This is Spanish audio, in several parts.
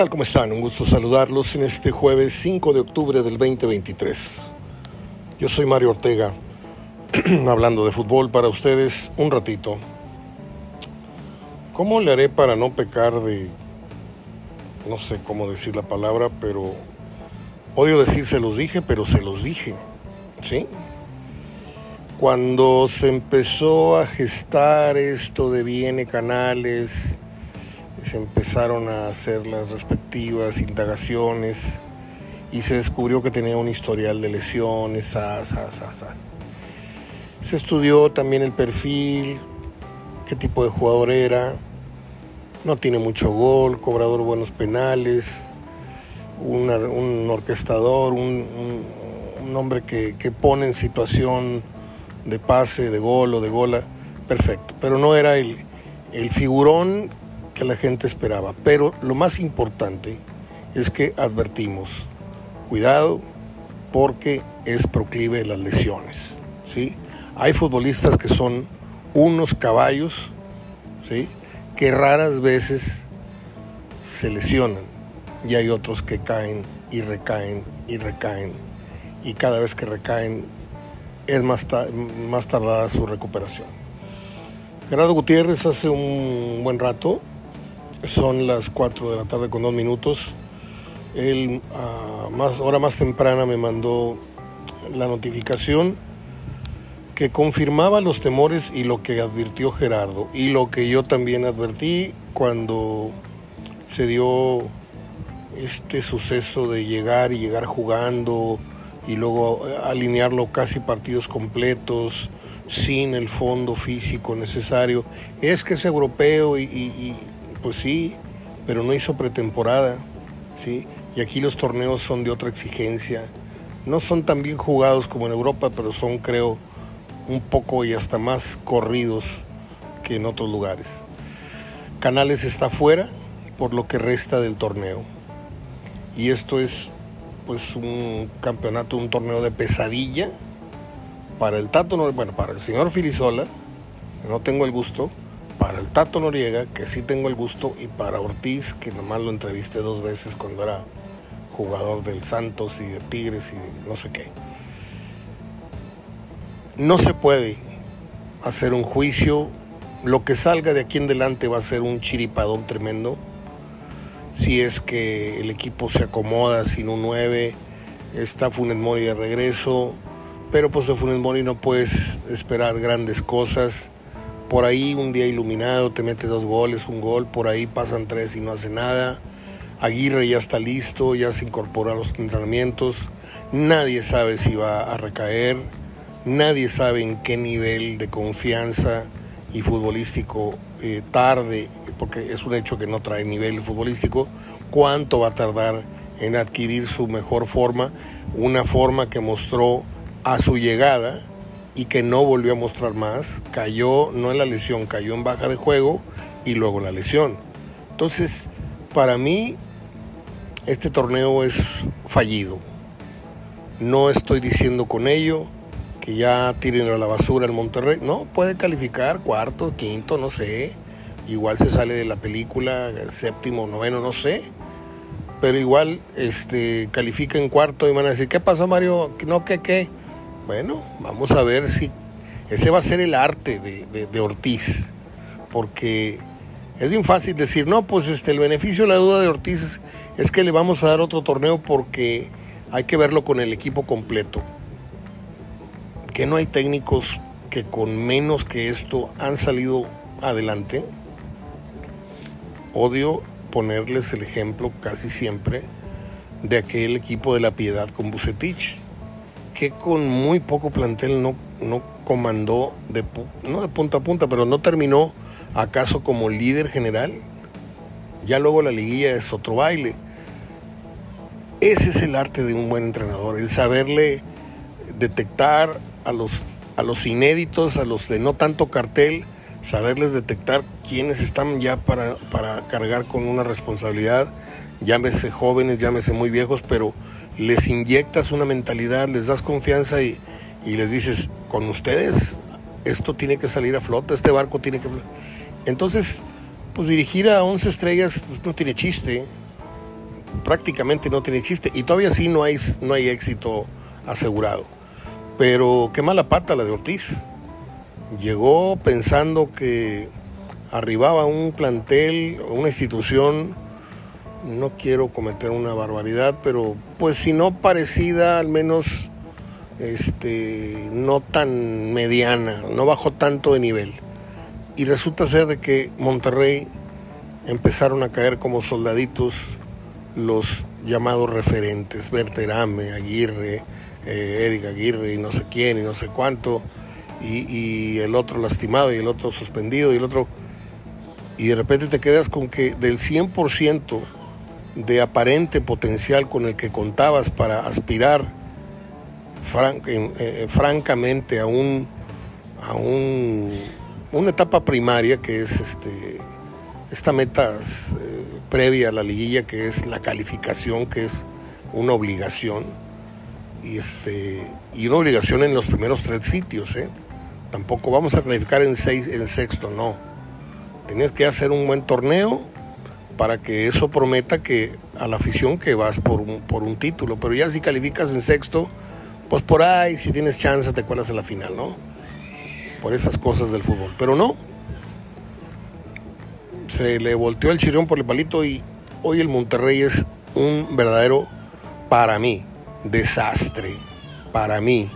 tal? ¿Cómo están? Un gusto saludarlos en este jueves 5 de octubre del 2023. Yo soy Mario Ortega, hablando de fútbol para ustedes un ratito. ¿Cómo le haré para no pecar de... no sé cómo decir la palabra, pero... Odio decir se los dije, pero se los dije. ¿Sí? Cuando se empezó a gestar esto de Viene Canales se empezaron a hacer las respectivas indagaciones y se descubrió que tenía un historial de lesiones. Se estudió también el perfil, qué tipo de jugador era. No tiene mucho gol, cobrador buenos penales, un orquestador, un, hombre que, que, pone en situación de pase, de gol o de gola, perfecto. Pero no era el, el figurón la gente esperaba. Pero lo más importante es que advertimos, cuidado porque es proclive las lesiones. ¿sí? Hay futbolistas que son unos caballos ¿sí? que raras veces se lesionan y hay otros que caen y recaen y recaen y cada vez que recaen es más, más tardada su recuperación. Gerardo Gutiérrez hace un buen rato son las 4 de la tarde con dos minutos. Él a ah, más, hora más temprana me mandó la notificación que confirmaba los temores y lo que advirtió Gerardo y lo que yo también advertí cuando se dio este suceso de llegar y llegar jugando y luego alinearlo casi partidos completos sin el fondo físico necesario. Es que es europeo y pues sí, pero no hizo pretemporada, ¿sí? Y aquí los torneos son de otra exigencia. No son tan bien jugados como en Europa, pero son, creo, un poco y hasta más corridos que en otros lugares. Canales está fuera por lo que resta del torneo. Y esto es pues un campeonato, un torneo de pesadilla para el Tato, bueno, para el señor Filisola, no tengo el gusto, para el Tato Noriega, que sí tengo el gusto, y para Ortiz, que nomás lo entrevisté dos veces cuando era jugador del Santos y de Tigres y no sé qué. No se puede hacer un juicio. Lo que salga de aquí en adelante va a ser un chiripadón tremendo. Si es que el equipo se acomoda sin un 9, está Funes Mori de regreso, pero pues de Funes Mori no puedes esperar grandes cosas por ahí un día iluminado te mete dos goles, un gol, por ahí pasan tres y no hace nada. Aguirre ya está listo, ya se incorpora a los entrenamientos. Nadie sabe si va a recaer, nadie sabe en qué nivel de confianza y futbolístico eh, tarde, porque es un hecho que no trae nivel futbolístico, cuánto va a tardar en adquirir su mejor forma, una forma que mostró a su llegada y que no volvió a mostrar más. Cayó, no en la lesión, cayó en baja de juego y luego la lesión. Entonces, para mí, este torneo es fallido. No estoy diciendo con ello que ya tiren a la basura el Monterrey. No, puede calificar cuarto, quinto, no sé. Igual se sale de la película, séptimo, noveno, no sé. Pero igual este, califica en cuarto y van a decir, ¿qué pasó Mario? No, ¿qué, qué? Bueno, vamos a ver si ese va a ser el arte de, Ortiz, porque es bien fácil decir, no, pues este, el beneficio de la duda de Ortiz es, que le vamos a dar otro torneo porque hay que verlo con el equipo completo. Que no hay técnicos que con menos que esto han salido adelante. Odio ponerles el ejemplo casi siempre de aquel equipo de la piedad con Bucetich que con muy poco plantel no, no comandó, de, no de punta a punta, pero no terminó acaso como líder general. Ya luego la liguilla es otro baile. Ese es el arte de un buen entrenador, el saberle detectar a los, a los inéditos, a los de no tanto cartel, saberles detectar quiénes están ya para, para cargar con una responsabilidad, llámese jóvenes, llámese muy viejos, pero les inyectas una mentalidad, les das confianza y, les dices, con ustedes esto tiene que salir a flote, este barco tiene que... Entonces, pues dirigir a 11 estrellas pues, no tiene chiste. prácticamente no tiene chiste y todavía sí no hay, no hay éxito asegurado. Pero qué mala pata la de Ortiz. Llegó pensando que arribaba un plantel, una institución, no quiero cometer una barbaridad, pero pues si no parecida, al menos este, no tan mediana, no bajó tanto de nivel. Y resulta ser de que Monterrey empezaron a caer como soldaditos los llamados referentes, Berterame, Aguirre, eh, Eric Aguirre y no sé quién y no sé cuánto, y, y, el otro lastimado y el otro suspendido y el otro... Y de repente te quedas con que del 100% de aparente potencial con el que contabas para aspirar eh, francamente a un a un, una etapa primaria que es este esta meta eh, previa a la liguilla que es la calificación que es una obligación y este y una obligación en los primeros tres sitios ¿eh? tampoco vamos a calificar en seis en sexto no tienes que hacer un buen torneo para que eso prometa que a la afición que vas por un, por un título pero ya si calificas en sexto pues por ahí, si tienes chance, te cuelas en la final, ¿no? Por esas cosas del fútbol. Pero no. Se le volteó el chirrión por el palito y hoy el Monterrey es un verdadero, para mí, desastre. Para mí.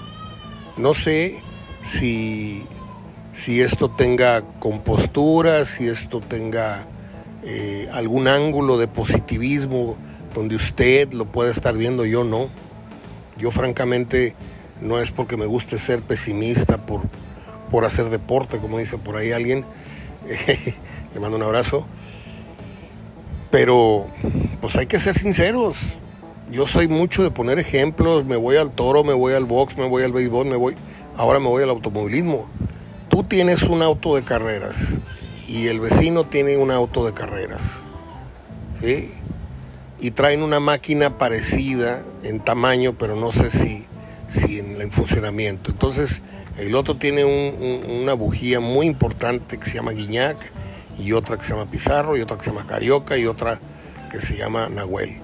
No sé si, si esto tenga compostura, si esto tenga eh, algún ángulo de positivismo donde usted lo pueda estar viendo, yo no yo francamente no es porque me guste ser pesimista por, por hacer deporte, como dice por ahí alguien. Le mando un abrazo. Pero pues hay que ser sinceros. Yo soy mucho de poner ejemplos. Me voy al toro, me voy al box, me voy al béisbol, me voy. Ahora me voy al automovilismo. Tú tienes un auto de carreras y el vecino tiene un auto de carreras. ¿Sí? y traen una máquina parecida en tamaño, pero no sé si, si en el funcionamiento. Entonces, el otro tiene una bujía muy importante que se llama Guiñac, y otra que se llama Pizarro, y otra que se llama Carioca, y otra que se llama Nahuel.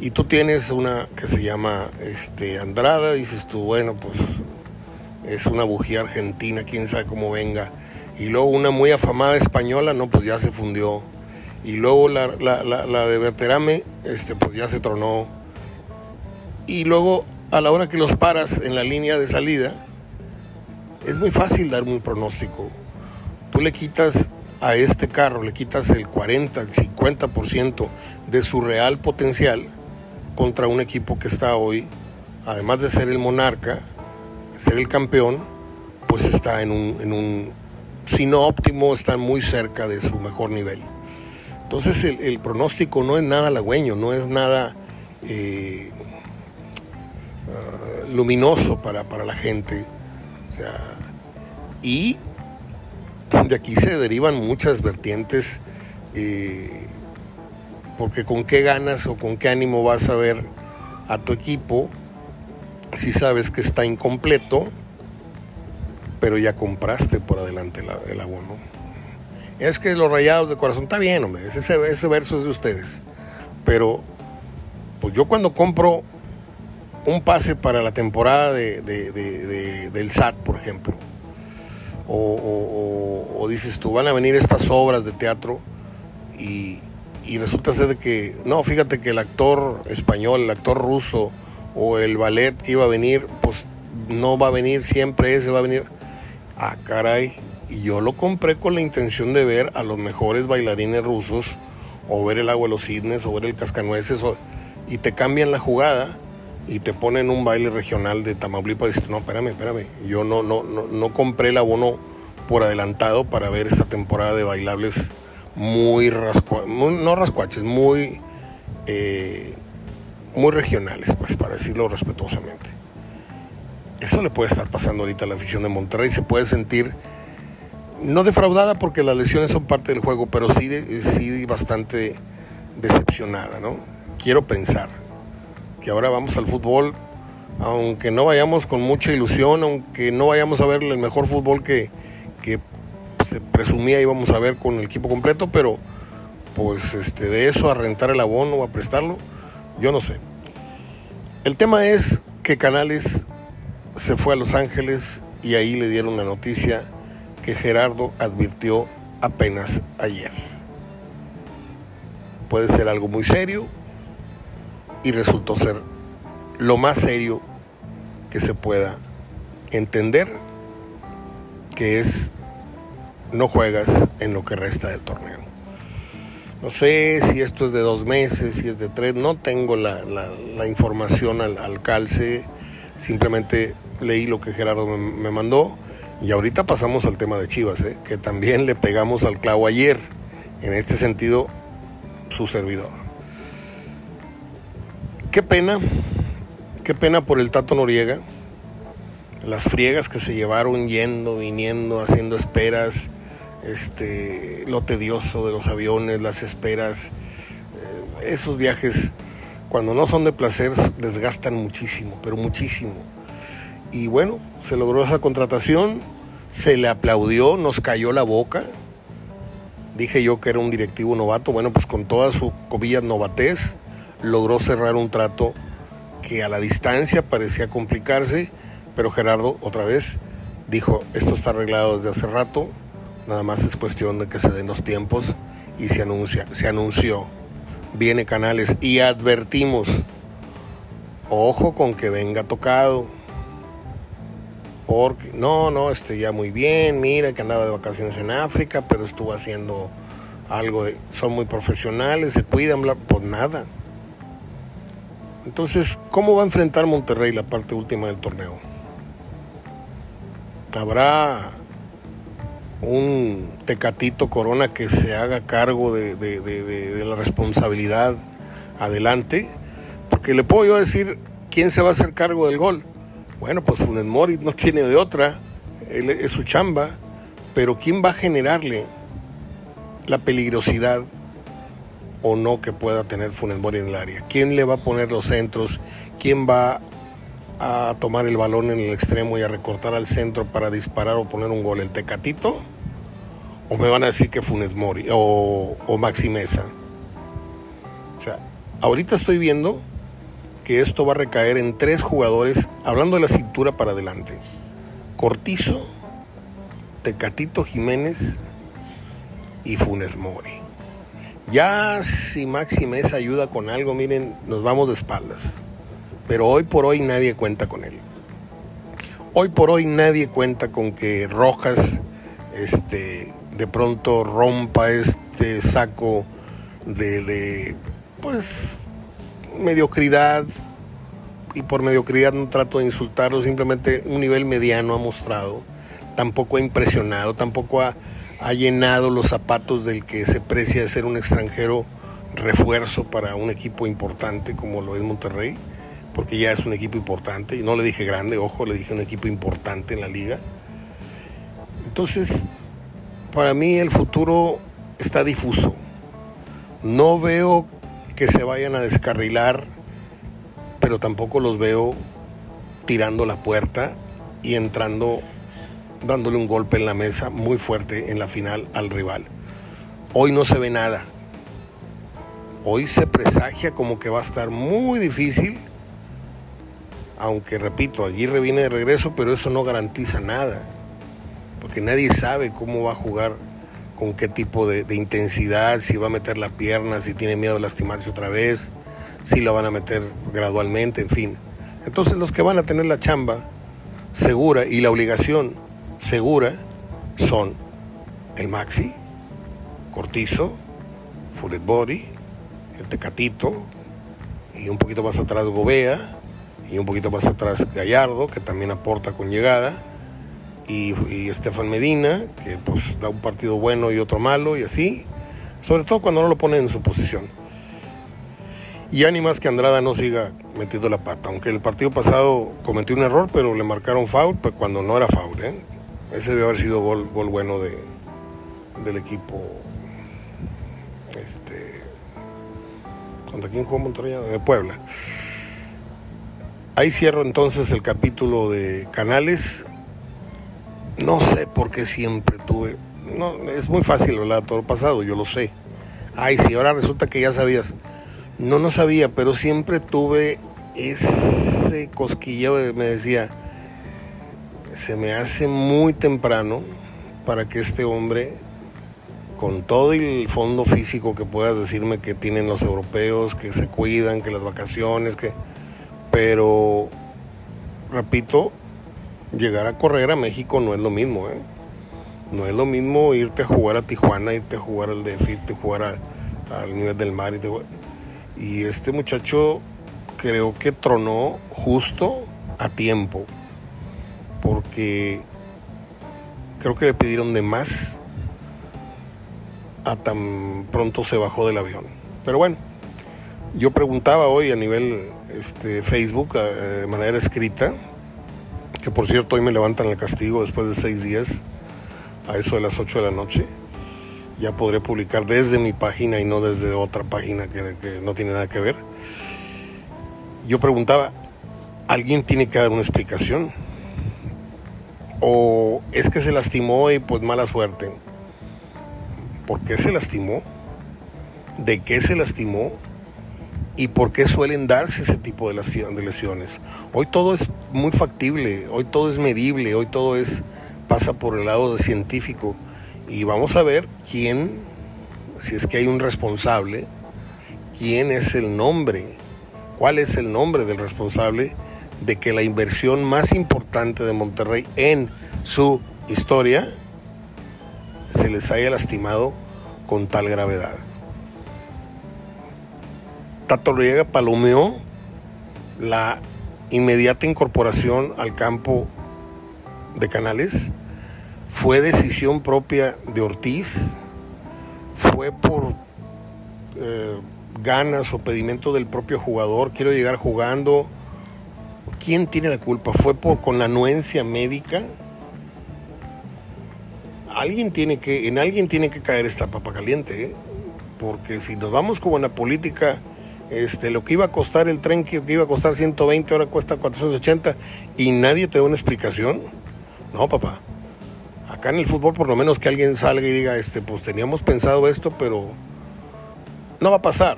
Y tú tienes una que se llama este, Andrada, dices tú, bueno, pues es una bujía argentina, quién sabe cómo venga. Y luego una muy afamada española, no, pues ya se fundió y luego la, de Berterame, este, pues ya se tronó. Y luego a la hora que los paras en la línea de salida, es muy fácil dar un pronóstico. Tú le quitas a este carro, le quitas el 40, el 50% de su real potencial contra un equipo que está hoy, además de ser el monarca, ser el campeón, pues está en un si no óptimo, está muy cerca de su mejor nivel. Entonces el, pronóstico no es nada halagüeño, no es nada eh, luminoso para, la gente. y de aquí se derivan muchas vertientes, eh, porque con qué ganas o con qué ánimo vas a ver a tu equipo si sabes que está incompleto, pero ya compraste por adelante el abono es que los rayados de corazón, está bien, hombre, ese, ese verso es de ustedes. Pero, pues yo cuando compro un pase para la temporada de, del SAT, por ejemplo, o, dices tú, van a venir estas obras de teatro y, y resulta ser de que, no, fíjate que el actor español, el actor ruso o el ballet que iba a venir, pues no va a venir siempre ese, va a venir. Ah, caray, y yo lo compré con la intención de ver a los mejores bailarines rusos, o ver el agua de los cisnes, o ver el cascanueces, y te cambian la jugada y te ponen un baile regional de Tamaulipas dices, no, espérame, espérame, yo no, no, no, no compré el abono por adelantado para ver esta temporada de bailables muy, rascua, no rascuaches, muy, eh, muy regionales, pues para decirlo respetuosamente. Eso le puede estar pasando ahorita a la afición de Monterrey, se puede sentir no defraudada porque las lesiones son parte del juego, pero sí, sí bastante decepcionada, ¿no? Quiero pensar que ahora vamos al fútbol, aunque no vayamos con mucha ilusión, aunque no vayamos a ver el mejor fútbol que, que se presumía íbamos a ver con el equipo completo, pero pues este, de eso a rentar el abono o a prestarlo, yo no sé. El tema es que Canales se fue a Los Ángeles y ahí le dieron la noticia que Gerardo advirtió apenas ayer. Puede ser algo muy serio y resultó ser lo más serio que se pueda entender, que es no juegas en lo que resta del torneo. No sé si esto es de dos meses, si es de tres, no tengo la, información al, calce, simplemente leí lo que Gerardo me, mandó y ahorita pasamos al tema de Chivas, ¿eh? que también le pegamos al clavo ayer, en este sentido, su servidor. Qué pena, qué pena por el Tato Noriega, las friegas que se llevaron yendo, viniendo, haciendo esperas este, lo tedioso de los aviones, las esperas, eh, esos viajes, cuando no son de placer, desgastan muchísimo, pero muchísimo. Y bueno, se logró esa contratación, se le aplaudió, nos cayó la boca. Dije yo que era un directivo novato, bueno, pues con toda su cobilla novatez, logró cerrar un trato que a la distancia parecía complicarse, pero Gerardo otra vez dijo, esto está arreglado desde hace rato, Nada más es cuestión de que se den los tiempos y se anuncia, se anunció. Viene Canales y advertimos, ojo con que venga tocado. Porque, no, no, este ya muy bien, mira que andaba de vacaciones en África, pero estuvo haciendo algo, son muy profesionales, se cuidan, por pues nada. Entonces, ¿cómo va a enfrentar Monterrey la parte última del torneo? Habrá un Tecatito Corona que se haga cargo de, la responsabilidad adelante, porque le puedo yo decir quién se va a hacer cargo del gol. Bueno, pues Funes Mori no tiene de otra, es su chamba, pero ¿quién va a generarle la peligrosidad o no que pueda tener Funes Mori en el área? ¿Quién le va a poner los centros? ¿Quién va a tomar el balón en el extremo y a recortar al centro para disparar o poner un gol? ¿El Tecatito? O me van a decir que Funes Mori o, o Maxi Mesa. O sea, ahorita estoy viendo que esto va a recaer en tres jugadores, hablando de la cintura para adelante. Cortizo, Tecatito Jiménez y Funes Mori. Ya si Maxi Mesa ayuda con algo, miren, nos vamos de espaldas. Pero hoy por hoy nadie cuenta con él. Hoy por hoy nadie cuenta con que Rojas este, de pronto rompa este saco de, pues mediocridad. Y por mediocridad no trato de insultarlo, simplemente un nivel mediano ha mostrado, tampoco ha impresionado, tampoco ha, ha llenado los zapatos del que se precia ser un extranjero refuerzo para un equipo importante como lo es Monterrey, porque ya es un equipo importante, y no le dije grande, ojo, le dije un equipo importante en la liga. Entonces, para mí el futuro está difuso. No veo que se vayan a descarrilar, pero tampoco los veo tirando la puerta y entrando, dándole un golpe en la mesa muy fuerte en la final al rival. Hoy no se ve nada. Hoy se presagia como que va a estar muy difícil, aunque repito, Aguirre viene de regreso, pero eso no garantiza nada porque nadie sabe cómo va a jugar, con qué tipo de, intensidad, si va a meter la pierna, si tiene miedo de lastimarse otra vez, si la van a meter gradualmente, en fin. Entonces los que van a tener la chamba segura y la obligación segura son el Maxi, Cortizo, Fullet Body, el Tecatito, y un poquito más atrás Gobea, y un poquito más atrás Gallardo, que también aporta con llegada, y, Estefan Medina, que pues da un partido bueno y otro malo y así, sobre todo cuando no lo pone en su posición. Y más que Andrada no siga metiendo la pata, aunque el partido pasado cometió un error, pero le marcaron foul cuando no era foul. ¿eh? Ese debe haber sido gol, gol bueno de, del equipo. Este, ¿Contra quién jugó Monterrey? De Puebla. Ahí cierro entonces el capítulo de Canales no sé por qué siempre tuve. No, es muy fácil hablar todo pasado, yo lo sé. Ay, sí, ahora resulta que ya sabías. No, no sabía, pero siempre tuve ese cosquilleo, me decía, se me hace muy temprano para que este hombre, con todo el fondo físico que puedas decirme que tienen los europeos, que se cuidan, que las vacaciones, que... Pero, repito, llegar a correr a México no es lo mismo, ¿eh? No es lo mismo irte a jugar a Tijuana, irte a jugar al DF, irte a jugar al nivel del mar. Y, este muchacho creo que tronó justo a tiempo, porque creo que le pidieron de más a tan pronto se bajó del avión. Pero bueno, yo preguntaba hoy a nivel este, Facebook, eh, de manera escrita, que por cierto hoy me levantan el castigo después de seis días a eso de las 8 de la noche. Ya podré publicar desde mi página y no desde otra página que, no tiene nada que ver. Yo preguntaba, ¿alguien tiene que dar una explicación? ¿O es que se lastimó y pues mala suerte? ¿Por qué se lastimó? ¿De qué se lastimó? ¿Y por qué suelen darse ese tipo de lesiones? Hoy todo es muy factible, hoy todo es medible, hoy todo es pasa por el lado de científico y vamos a ver quién, si es que hay un responsable, quién es el nombre, cuál es el nombre del responsable de que la inversión más importante de Monterrey en su historia se les haya lastimado con tal gravedad. Tato Riega palomeó la inmediata incorporación al campo de Canales fue decisión propia de Ortiz, fue por eh, ganas o pedimento del propio jugador, quiero llegar jugando. ¿Quién tiene la culpa? ¿Fue por con la anuencia médica? Alguien tiene que, en alguien tiene que caer esta papa caliente, ¿eh? porque si nos vamos como en la política, este, lo que iba a costar el tren que iba a costar 120 ahora cuesta 480 y nadie te da una explicación. No, papá. Acá en el fútbol por lo menos que alguien salga y diga, este, pues teníamos pensado esto, pero no va a pasar.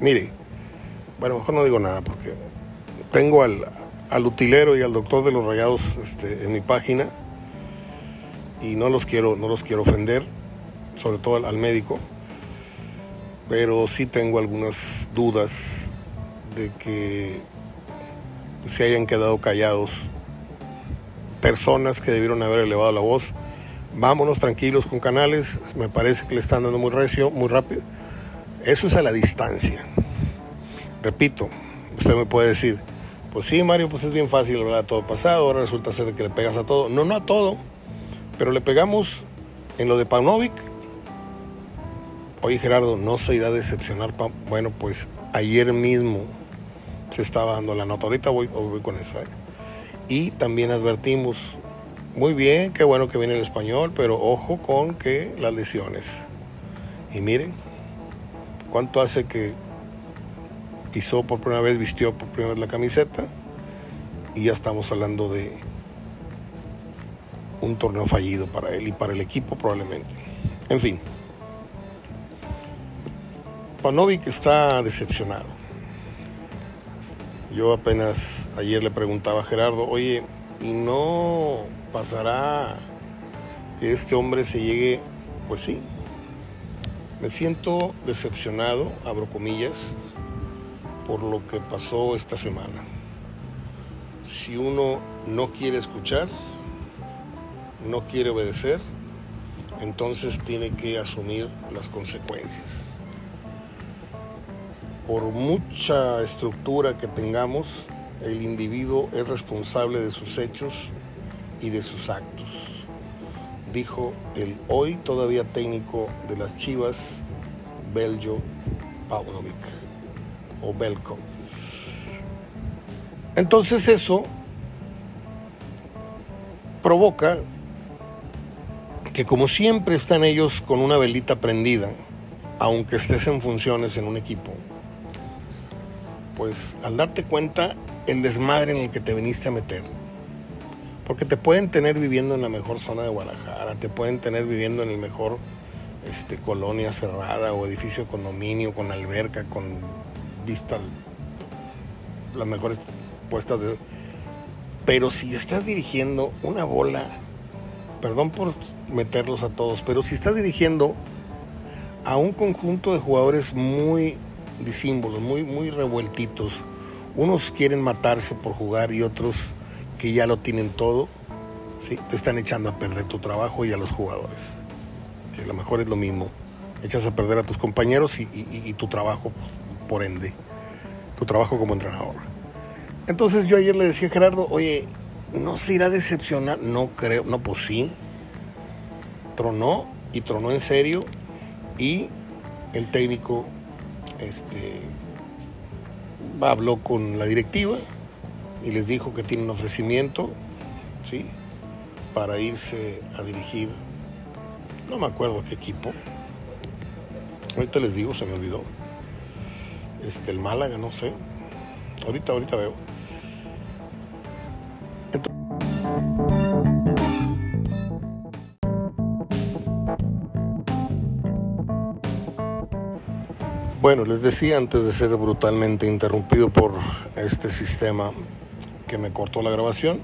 Mire, bueno, mejor no digo nada porque tengo al, utilero y al doctor de los rayados este, en mi página y no los quiero, no los quiero ofender, sobre todo al, médico, pero sí tengo algunas dudas de que se hayan quedado callados personas que debieron haber elevado la voz. Vámonos tranquilos con canales, me parece que le están dando muy recio, muy rápido. Eso es a la distancia. Repito, usted me puede decir, pues sí, Mario, pues es bien fácil hablar todo pasado, ahora resulta ser que le pegas a todo. No, no a todo, pero le pegamos en lo de Paunovic. Oye, Gerardo, no se irá a decepcionar. Bueno, pues ayer mismo se estaba dando la nota. Ahorita voy, voy con eso. ¿eh? Y también advertimos, muy bien, qué bueno que viene el español, pero ojo con que las lesiones. Y miren, ¿cuánto hace que pisó por primera vez, vistió por primera vez la camiseta? Y ya estamos hablando de un torneo fallido para él y para el equipo probablemente. En fin, Panovic está decepcionado. Yo apenas ayer le preguntaba a Gerardo, oye, ¿y no pasará que este hombre se llegue? Pues sí. Me siento decepcionado, abro comillas, por lo que pasó esta semana. Si uno no quiere escuchar, no quiere obedecer, entonces tiene que asumir las consecuencias por mucha estructura que tengamos, el individuo es responsable de sus hechos y de sus actos, dijo el hoy todavía técnico de las Chivas, Beljo Paunovic, o Belko. Entonces eso provoca que como siempre están ellos con una velita prendida, aunque estés en funciones en un equipo, pues al darte cuenta el desmadre en el que te viniste a meter. Porque te pueden tener viviendo en la mejor zona de Guadalajara, te pueden tener viviendo en el mejor este, colonia cerrada o edificio de condominio con alberca, con vista las mejores puestas de... Pero si estás dirigiendo una bola, perdón por meterlos a todos, pero si estás dirigiendo a un conjunto de jugadores muy disímbolos, muy, muy revueltitos, unos quieren matarse por jugar y otros que ya lo tienen todo, ¿sí? te están echando a perder tu trabajo y a los jugadores. Que a lo mejor es lo mismo. Echas a perder a tus compañeros y, tu trabajo, por ende, tu trabajo como entrenador. Entonces yo ayer le decía a Gerardo, oye, ¿no se irá a decepcionar? No creo, no, pues sí. Tronó y tronó en serio y el técnico este, habló con la directiva y les dijo que tiene un ofrecimiento, ¿sí? Para irse a dirigir, no me acuerdo qué equipo, ahorita les digo, se me olvidó, este, el Málaga, no sé, ahorita, ahorita veo. Bueno, les decía antes de ser brutalmente interrumpido por este sistema que me cortó la grabación,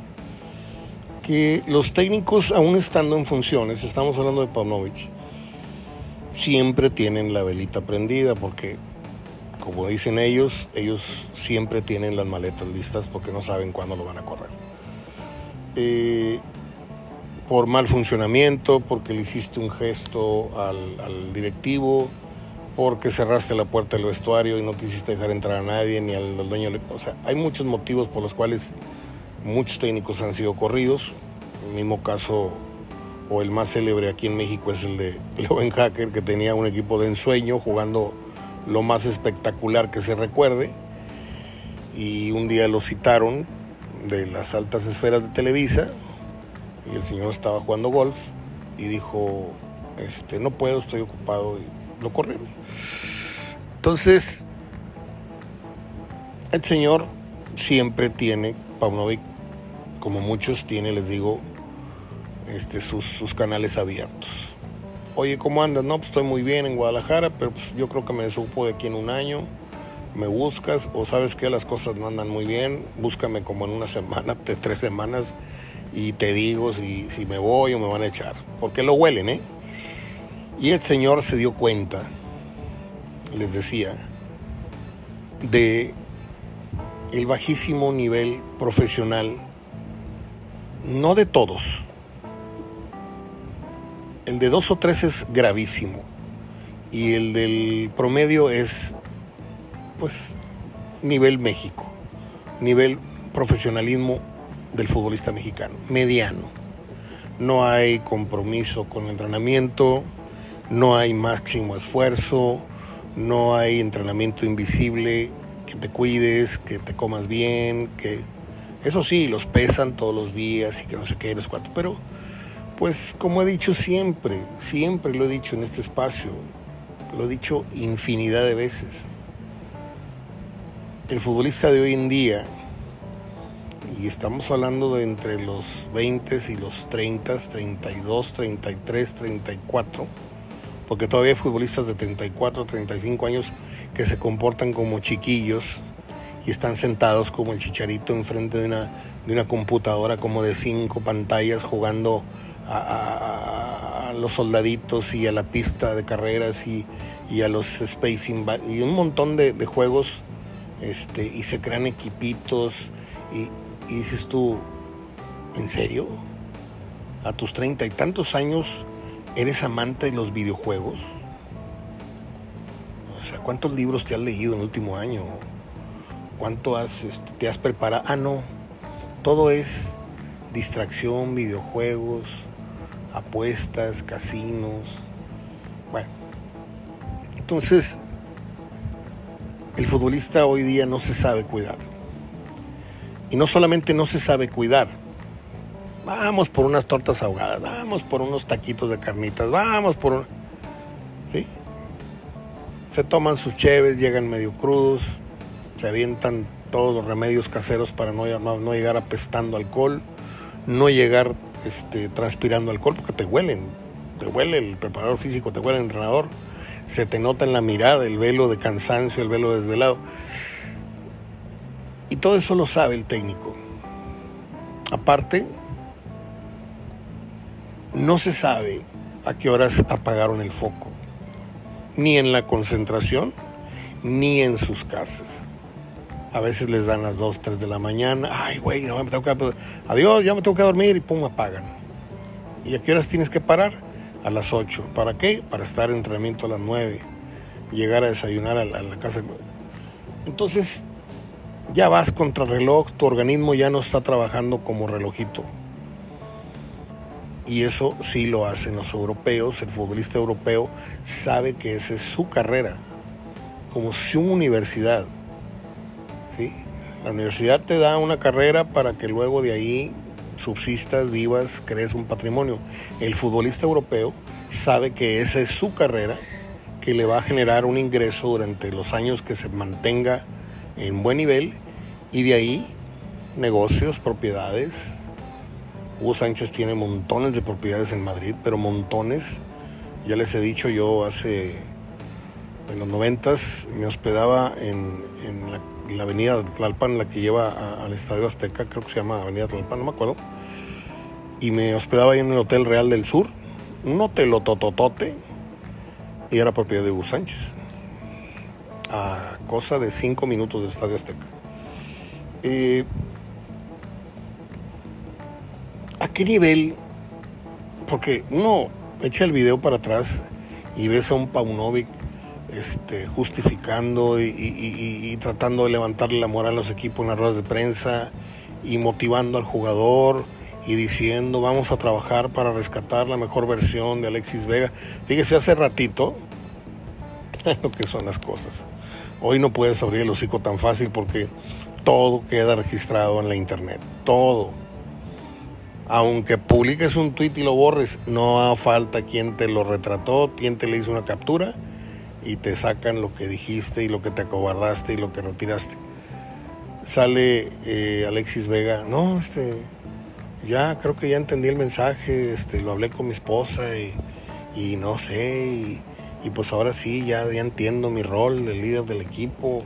que los técnicos, aún estando en funciones, estamos hablando de Pavlovich, siempre tienen la velita prendida porque, como dicen ellos, ellos siempre tienen las maletas listas porque no saben cuándo lo van a correr. Eh, por mal funcionamiento, porque le hiciste un gesto al, al directivo, porque cerraste la puerta del vestuario y no quisiste dejar entrar a nadie ni al, dueño. O sea, hay muchos motivos por los cuales muchos técnicos han sido corridos. El mismo caso, o el más célebre aquí en México, es el de Leo Hacker, que tenía un equipo de ensueño jugando lo más espectacular que se recuerde. Y un día lo citaron de las altas esferas de Televisa y el señor estaba jugando golf y dijo, este, no puedo, estoy ocupado lo corrieron. Entonces, el Señor siempre tiene, Paunovic, como muchos, tiene, les digo, este, sus, canales abiertos. Oye, ¿cómo andas? No, pues estoy muy bien en Guadalajara, pero pues yo creo que me desocupo de aquí en un año. Me buscas, o sabes que las cosas no andan muy bien, búscame como en una semana, tres semanas, y te digo si, si me voy o me van a echar. Porque lo huelen, ¿eh? Y el Señor se dio cuenta, les decía, de el bajísimo nivel profesional, no de todos. El de dos o tres es gravísimo y el del promedio es, pues, nivel México, nivel profesionalismo del futbolista mexicano, mediano. No hay compromiso con el entrenamiento, no hay máximo esfuerzo, no hay entrenamiento invisible, que te cuides, que te comas bien, que eso sí, los pesan todos los días y que no sé qué, los cuatro, pero pues como he dicho siempre, siempre lo he dicho en este espacio, lo he dicho infinidad de veces, el futbolista de hoy en día, y estamos hablando de entre los 20 y los 30, 32, 33, 34, porque todavía hay futbolistas de 34, 35 años que se comportan como chiquillos y están sentados como el chicharito enfrente de una, de una computadora como de cinco pantallas jugando a, los soldaditos y a la pista de carreras y, a los Space y un montón de, juegos este, y se crean equipitos y, y dices tú, ¿en serio? A tus treinta y tantos años ¿Eres amante de los videojuegos? O sea, ¿cuántos libros te has leído en el último año? ¿Cuánto has, este, te has preparado? Ah, no. Todo es distracción, videojuegos, apuestas, casinos. Bueno. Entonces, el futbolista hoy día no se sabe cuidar. Y no solamente no se sabe cuidar, Vamos por unas tortas ahogadas, vamos por unos taquitos de carnitas, vamos por... ¿Sí? Se toman sus cheves, llegan medio crudos, se avientan todos los remedios caseros para no, no, llegar apestando alcohol, no llegar este, transpirando alcohol porque te huelen, te huele el preparador físico, te huele el entrenador, se te nota en la mirada el velo de cansancio, el velo desvelado. Y todo eso lo sabe el técnico. Aparte, no se sabe a qué horas apagaron el foco, ni en la concentración, ni en sus casas. A veces les dan las 2, 3 de la mañana. Ay, güey, no me tengo que... Adiós, ya me tengo que dormir y pum, apagan. ¿Y a qué horas tienes que parar? A las 8. ¿Para qué? Para estar en entrenamiento a las 9. Llegar a desayunar a la, a la casa. Entonces, ya vas contra reloj, tu organismo ya no está trabajando como relojito. Y eso sí lo hacen los europeos. El futbolista europeo sabe que esa es su carrera, como una universidad. ¿sí? La universidad te da una carrera para que luego de ahí subsistas, vivas, crees un patrimonio. El futbolista europeo sabe que esa es su carrera, que le va a generar un ingreso durante los años que se mantenga en buen nivel y de ahí negocios, propiedades, Hugo Sánchez tiene montones de propiedades en Madrid, pero montones. Ya les he dicho, yo hace, en los noventas, me hospedaba en, en la, la, avenida Tlalpan, la que lleva al Estadio Azteca, creo que se llama Avenida Tlalpan, no me acuerdo. Y me hospedaba ahí en el Hotel Real del Sur, un hotel tototote, y era propiedad de Hugo Sánchez. A cosa de cinco minutos del Estadio Azteca. Eh, ¿A qué nivel? Porque uno echa el video para atrás y ves a un Paunovic este, justificando y, y, tratando de levantarle la moral a los equipos en las ruedas de prensa y motivando al jugador y diciendo vamos a trabajar para rescatar la mejor versión de Alexis Vega. Fíjese, hace ratito lo que son las cosas. Hoy no puedes abrir el hocico tan fácil porque todo queda registrado en la internet, todo aunque publiques un tweet y lo borres, no falta quien te lo retrató, quien te le hizo una captura y te sacan lo que dijiste y lo que te acobardaste y lo que retiraste. Sale eh, Alexis Vega, no, este, ya creo que ya entendí el mensaje, este, lo hablé con mi esposa y, y no sé, y, y, pues ahora sí, ya, entiendo mi rol, el líder del equipo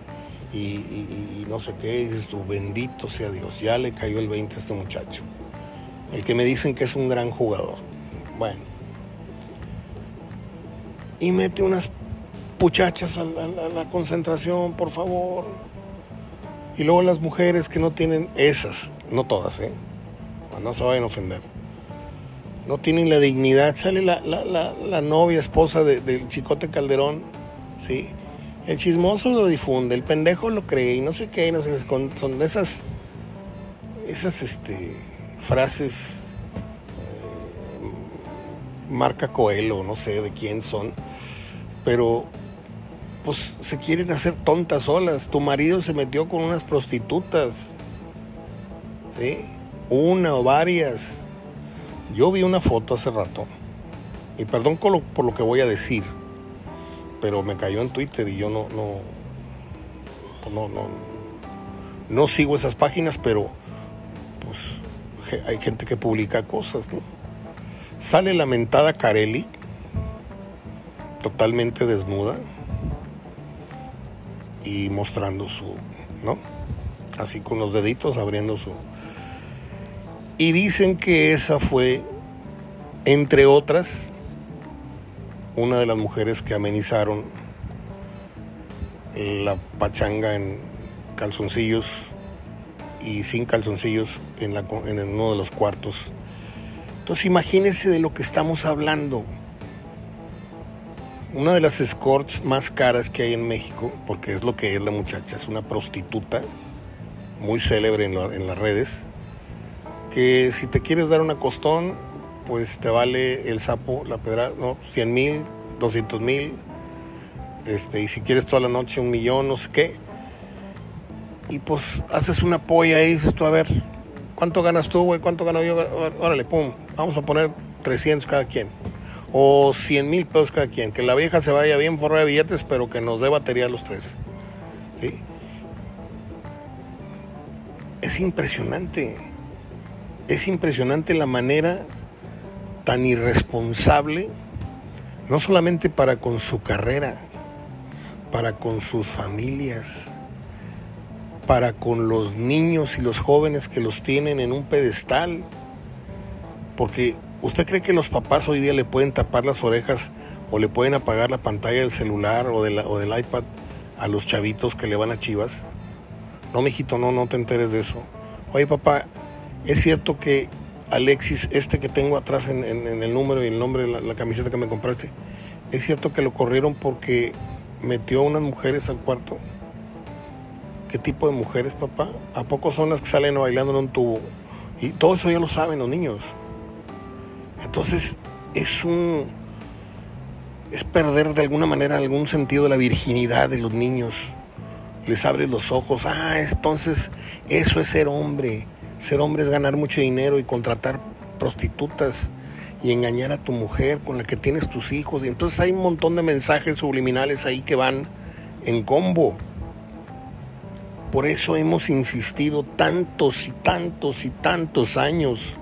y, y no sé qué, dices tú, bendito sea Dios, ya le cayó el 20 a este muchacho el que me dicen que es un gran jugador. Bueno. Y mete unas muchachas a la, la, concentración, por favor. Y luego las mujeres que no tienen esas, no todas, ¿eh? No se vayan a ofender. No tienen la dignidad. Sale la, la, la novia, esposa de, del Chicote Calderón, ¿sí? El chismoso lo difunde, el pendejo lo cree y no sé qué, no sé, son esas, esas, este, frases eh, marca Coelho, no sé de quién son, pero pues se quieren hacer tontas solas. Tu marido se metió con unas prostitutas, ¿sí? Una o varias. Yo vi una foto hace rato, y perdón por lo, que voy a decir, pero me cayó en Twitter y yo no, no, no, no, no sigo esas páginas, pero pues hay gente que publica cosas, ¿no? Sale lamentada Carelli, totalmente desnuda y mostrando su, ¿no? Así con los deditos abriendo su... Y dicen que esa fue, entre otras, una de las mujeres que amenizaron la pachanga en calzoncillos y sin calzoncillos en, la, uno de los cuartos. Entonces imagínense de lo que estamos hablando. Una de las escorts más caras que hay en México, porque es lo que es la muchacha, es una prostituta muy célebre en las redes, que si te quieres dar una costón, pues te vale el sapo, la pedra, no, 100 mil, 200 mil, este, y si quieres toda la noche un millón, no sé qué y pues haces una polla y dices tú, a ver, ¿cuánto ganas tú, güey? ¿Cuánto gano yo? Órale, pum, vamos a poner 300 cada quien. O 100 mil pesos cada quien. Que la vieja se vaya bien forra de billetes, pero que nos dé batería a los tres. ¿Sí? Es impresionante. Es impresionante la manera tan irresponsable No solamente para con su carrera, para con sus familias, para con los niños y los jóvenes que los tienen en un pedestal. Porque usted cree que los papás hoy día le pueden tapar las orejas o le pueden apagar la pantalla del celular o, del iPad a los chavitos que le van a chivas. No, mijito, no, no te enteres de eso. Oye, papá, es cierto que Alexis, este que tengo atrás en, el número y el nombre de la, camiseta que me compraste, es cierto que lo corrieron porque metió a unas mujeres al cuarto. ¿Qué tipo de mujeres, papá? ¿A poco son las que salen bailando en un tubo? Y todo eso ya lo saben los niños. Entonces, es un. Es perder de alguna manera algún sentido de la virginidad de los niños. Les abres los ojos. Ah, entonces, eso es ser hombre ser hombre es ganar mucho dinero y contratar prostitutas y engañar a tu mujer con la que tienes tus hijos. Y entonces hay un montón de mensajes subliminales ahí que van en combo. Por eso hemos insistido tantos y tantos y tantos años.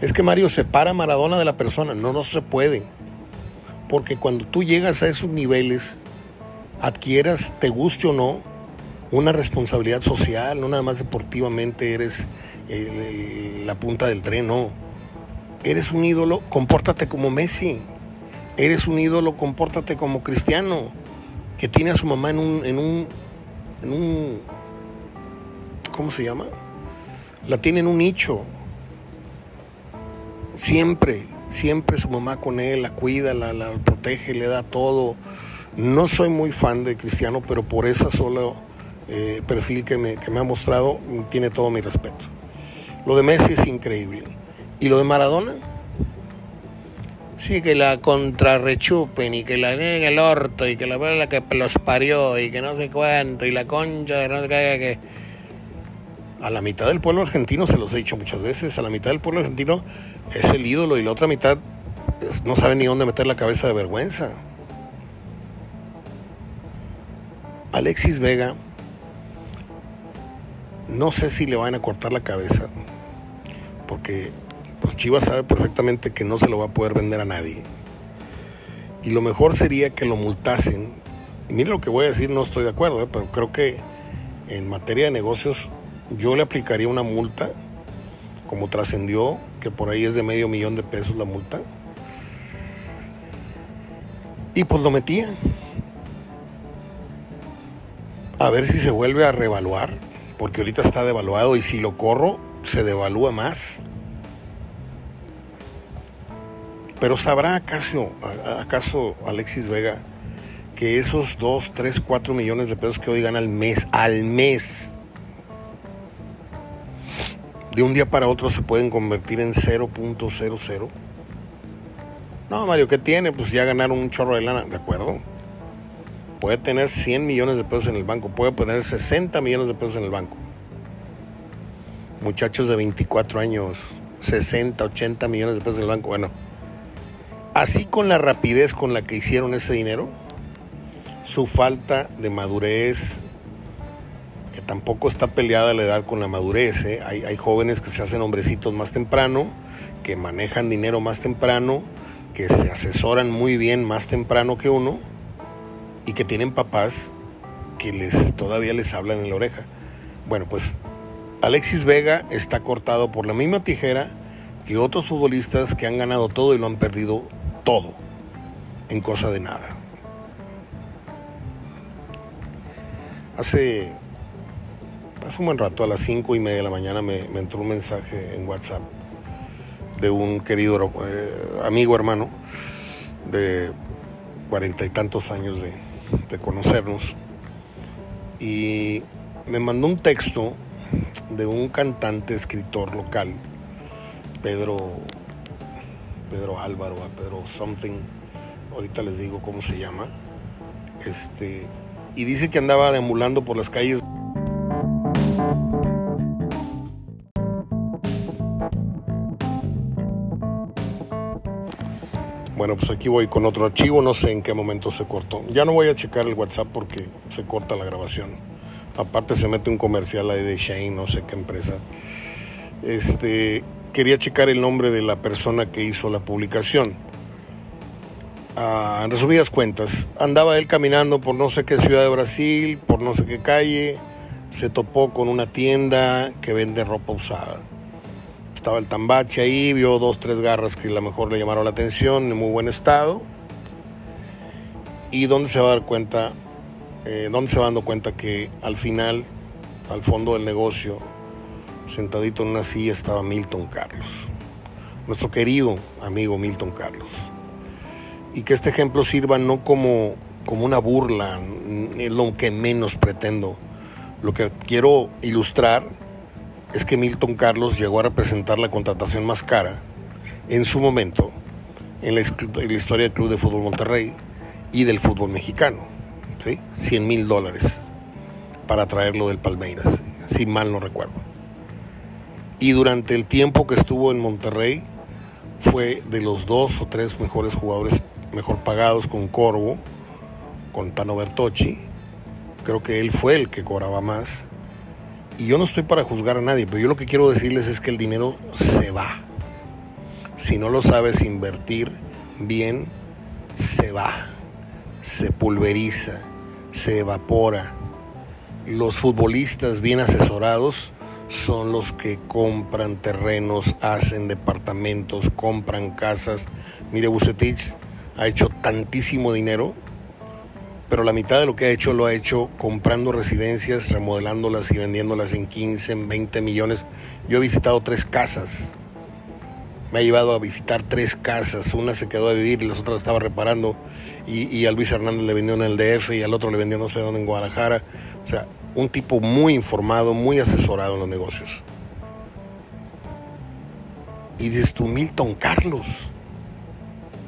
Es que Mario separa a Maradona de la persona. No, no se puede. Porque cuando tú llegas a esos niveles, adquieras, te guste o no, una responsabilidad social, no nada más deportivamente eres la punta del tren, no. Eres un ídolo, compórtate como Messi. Eres un ídolo, compórtate como Cristiano, que tiene a su mamá en un, en un ¿cómo se llama? La tiene en un nicho. Siempre, siempre su mamá con él, la cuida, la, protege, le da todo. No soy muy fan de Cristiano, pero por esa sola eh, perfil que me, que me ha mostrado tiene todo mi respeto. Lo de Messi es increíble. ¿Y lo de Maradona? Sí, que la contrarrechupen y que la en el orto y que la la que los parió y que no sé cuánto y la concha de no sé qué, que... A la mitad del pueblo argentino, se los he dicho muchas veces, a la mitad del pueblo argentino es el ídolo y la otra mitad no sabe ni dónde meter la cabeza de vergüenza. Alexis Vega no sé si le van a cortar la cabeza, porque pues Chivas sabe perfectamente que no se lo va a poder vender a nadie. Y lo mejor sería que lo multasen. Mire lo que voy a decir, no estoy de acuerdo, ¿eh? pero creo que en materia de negocios yo le aplicaría una multa, como trascendió, que por ahí es de medio millón de pesos la multa. Y pues lo metía. A ver si se vuelve a revaluar porque ahorita está devaluado y si lo corro, se devalúa más. Pero ¿sabrá acaso, acaso Alexis Vega que esos 2, 3, 4 millones de pesos que hoy gana al mes, al mes, de un día para otro se pueden convertir en 0.00? No, Mario, ¿qué tiene? Pues ya ganaron un chorro de lana, ¿de acuerdo? puede tener 100 millones de pesos en el banco, puede tener 60 millones de pesos en el banco. Muchachos de 24 años, 60, 80 millones de pesos en el banco. Bueno, así con la rapidez con la que hicieron ese dinero, su falta de madurez, que tampoco está peleada la edad con la madurez. ¿eh? Hay, hay jóvenes que se hacen hombrecitos más temprano, que manejan dinero más temprano, que se asesoran muy bien más temprano que uno y que tienen papás que les todavía les hablan en la oreja. Bueno, pues Alexis Vega está cortado por la misma tijera que otros futbolistas que han ganado todo y lo han perdido todo en cosa de nada. Hace, hace un buen rato, a las cinco y media de la mañana, me, entró un mensaje en WhatsApp de un querido eh, amigo hermano de cuarenta y tantos años de, de conocernos. Y me mandó un texto de un cantante, escritor local, Pedro, Pedro Álvaro, Pedro Something, ahorita les digo cómo se llama, este, y dice que andaba deambulando por las calles Bueno, pues aquí voy con otro archivo, no sé en qué momento se cortó. Ya no voy a checar el WhatsApp porque se corta la grabación. Aparte se mete un comercial ahí de Shane, no sé qué empresa. Este, quería checar el nombre de la persona que hizo la publicación. Ah, en resumidas cuentas, andaba él caminando por no sé qué ciudad de Brasil, por no sé qué calle, se topó con una tienda que vende ropa usada. Estaba el tambache ahí, vio dos, tres garras que a lo mejor le llamaron la atención, en muy buen estado. ¿Y dónde se va a dar cuenta? Eh, ¿Dónde se va dando cuenta que al final, al fondo del negocio, sentadito en una silla estaba Milton Carlos? Nuestro querido amigo Milton Carlos y que este ejemplo sirva no como, como una burla, es lo que menos pretendo. Lo que quiero ilustrar es que Milton Carlos llegó a representar la contratación más cara en su momento en la, historia del Club de Fútbol Monterrey y del fútbol mexicano. ¿sí? 100 mil dólares para traerlo del Palmeiras, si mal no recuerdo. Y durante el tiempo que estuvo en Monterrey fue de los dos o tres mejores jugadores mejor pagados con Corvo, con Tano Bertocci. Creo que él fue el que cobraba más. Y yo no estoy para juzgar a nadie, pero yo lo que quiero decirles es que el dinero se va. Si no lo sabes invertir bien, se va, se pulveriza, se evapora. Los futbolistas bien asesorados son los que compran terrenos, hacen departamentos, compran casas. Mire, Bucetich ha hecho tantísimo dinero, pero la mitad de lo que ha hecho lo ha hecho comprando residencias, remodelándolas y vendiéndolas en 15, en 20 millones. Yo he visitado tres casas. Me ha llevado a visitar tres casas. Una se quedó a vivir y las otras estaba reparando. Y, a Luis Hernández le vendió en el DF y al otro le vendió no sé dónde en Guadalajara. O sea, un tipo muy informado, muy asesorado en los negocios. Y dices tú, Milton Carlos.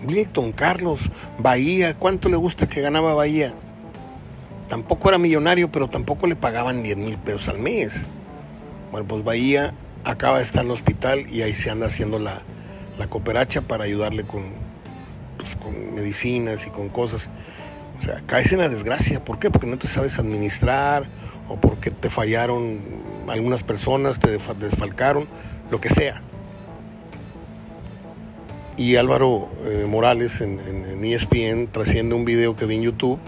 Milton, Carlos, Bahía, ¿cuánto le gusta que ganaba Bahía? Tampoco era millonario, pero tampoco le pagaban 10 mil pesos al mes. Bueno, pues Bahía acaba de estar en el hospital y ahí se anda haciendo la, cooperacha para ayudarle con, pues, con medicinas y con cosas. O sea, caes en la desgracia. ¿Por qué? Porque no te sabes administrar o porque te fallaron algunas personas, te desfalcaron, lo que sea y Álvaro eh, Morales en, ESPN e trasciende un video que vi en YouTube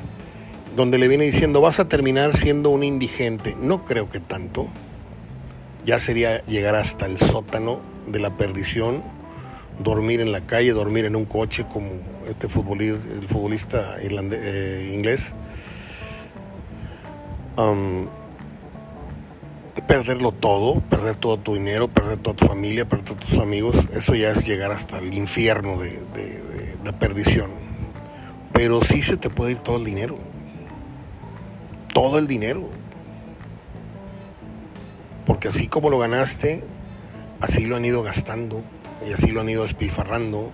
donde le viene diciendo vas a terminar siendo un indigente. No creo que tanto. Ya sería llegar hasta el sótano de la perdición, dormir en la calle, dormir en un coche como este futbolista, futbolista eh, inglés perderlo todo, perder todo tu dinero, perder toda tu familia, perder todos tus amigos, eso ya es llegar hasta el infierno de, la perdición. Pero sí se te puede ir todo el dinero. Todo el dinero. Porque así como lo ganaste, así lo han ido gastando y así lo han ido despilfarrando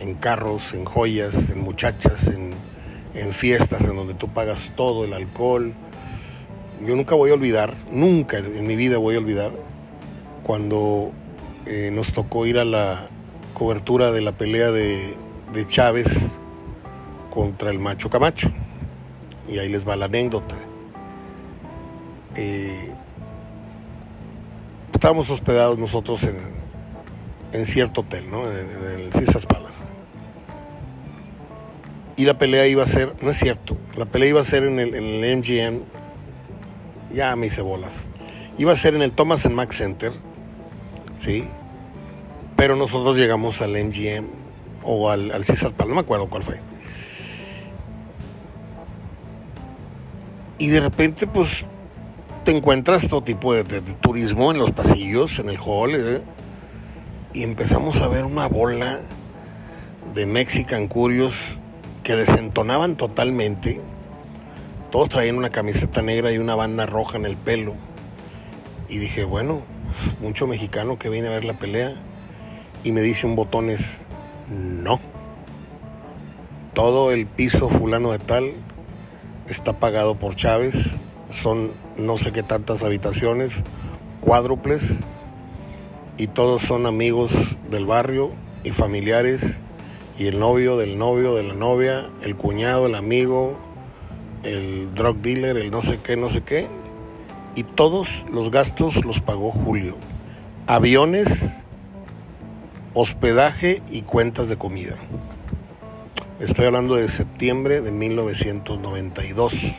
en carros, en joyas, en muchachas, en, en fiestas en donde tú pagas todo, el alcohol, yo nunca voy a olvidar, nunca en mi vida voy a olvidar, cuando eh, nos tocó ir a la cobertura de la pelea de, Chávez contra el Macho Camacho. Y ahí les va la anécdota. Eh, estábamos hospedados nosotros en, cierto hotel, ¿no? en, el Cisas Palace. Y la pelea iba a ser, no es cierto, la pelea iba a ser en en el MGM ya me hice bolas. Iba a ser en el Thomas Mack Center, ¿sí? Pero nosotros llegamos al MGM o al, al César Pal, no me acuerdo cuál fue. Y de repente, pues, te encuentras todo tipo de, turismo en los pasillos, en el hall, ¿eh? y empezamos a ver una bola de Mexican Curios que desentonaban totalmente todos traían una camiseta negra y una banda roja en el pelo. Y dije, bueno, mucho mexicano que viene a ver la pelea. Y me dice un botones, no. Todo el piso fulano de tal está pagado por Chávez. Son no sé qué tantas habitaciones, cuádruples. Y todos son amigos del barrio y familiares. Y el novio del novio de la novia, el cuñado, el amigo, el drug dealer, el no sé qué, no sé qué, y todos los gastos los pagó Julio. Aviones, hospedaje y cuentas de comida. Estoy hablando de septiembre de 1992,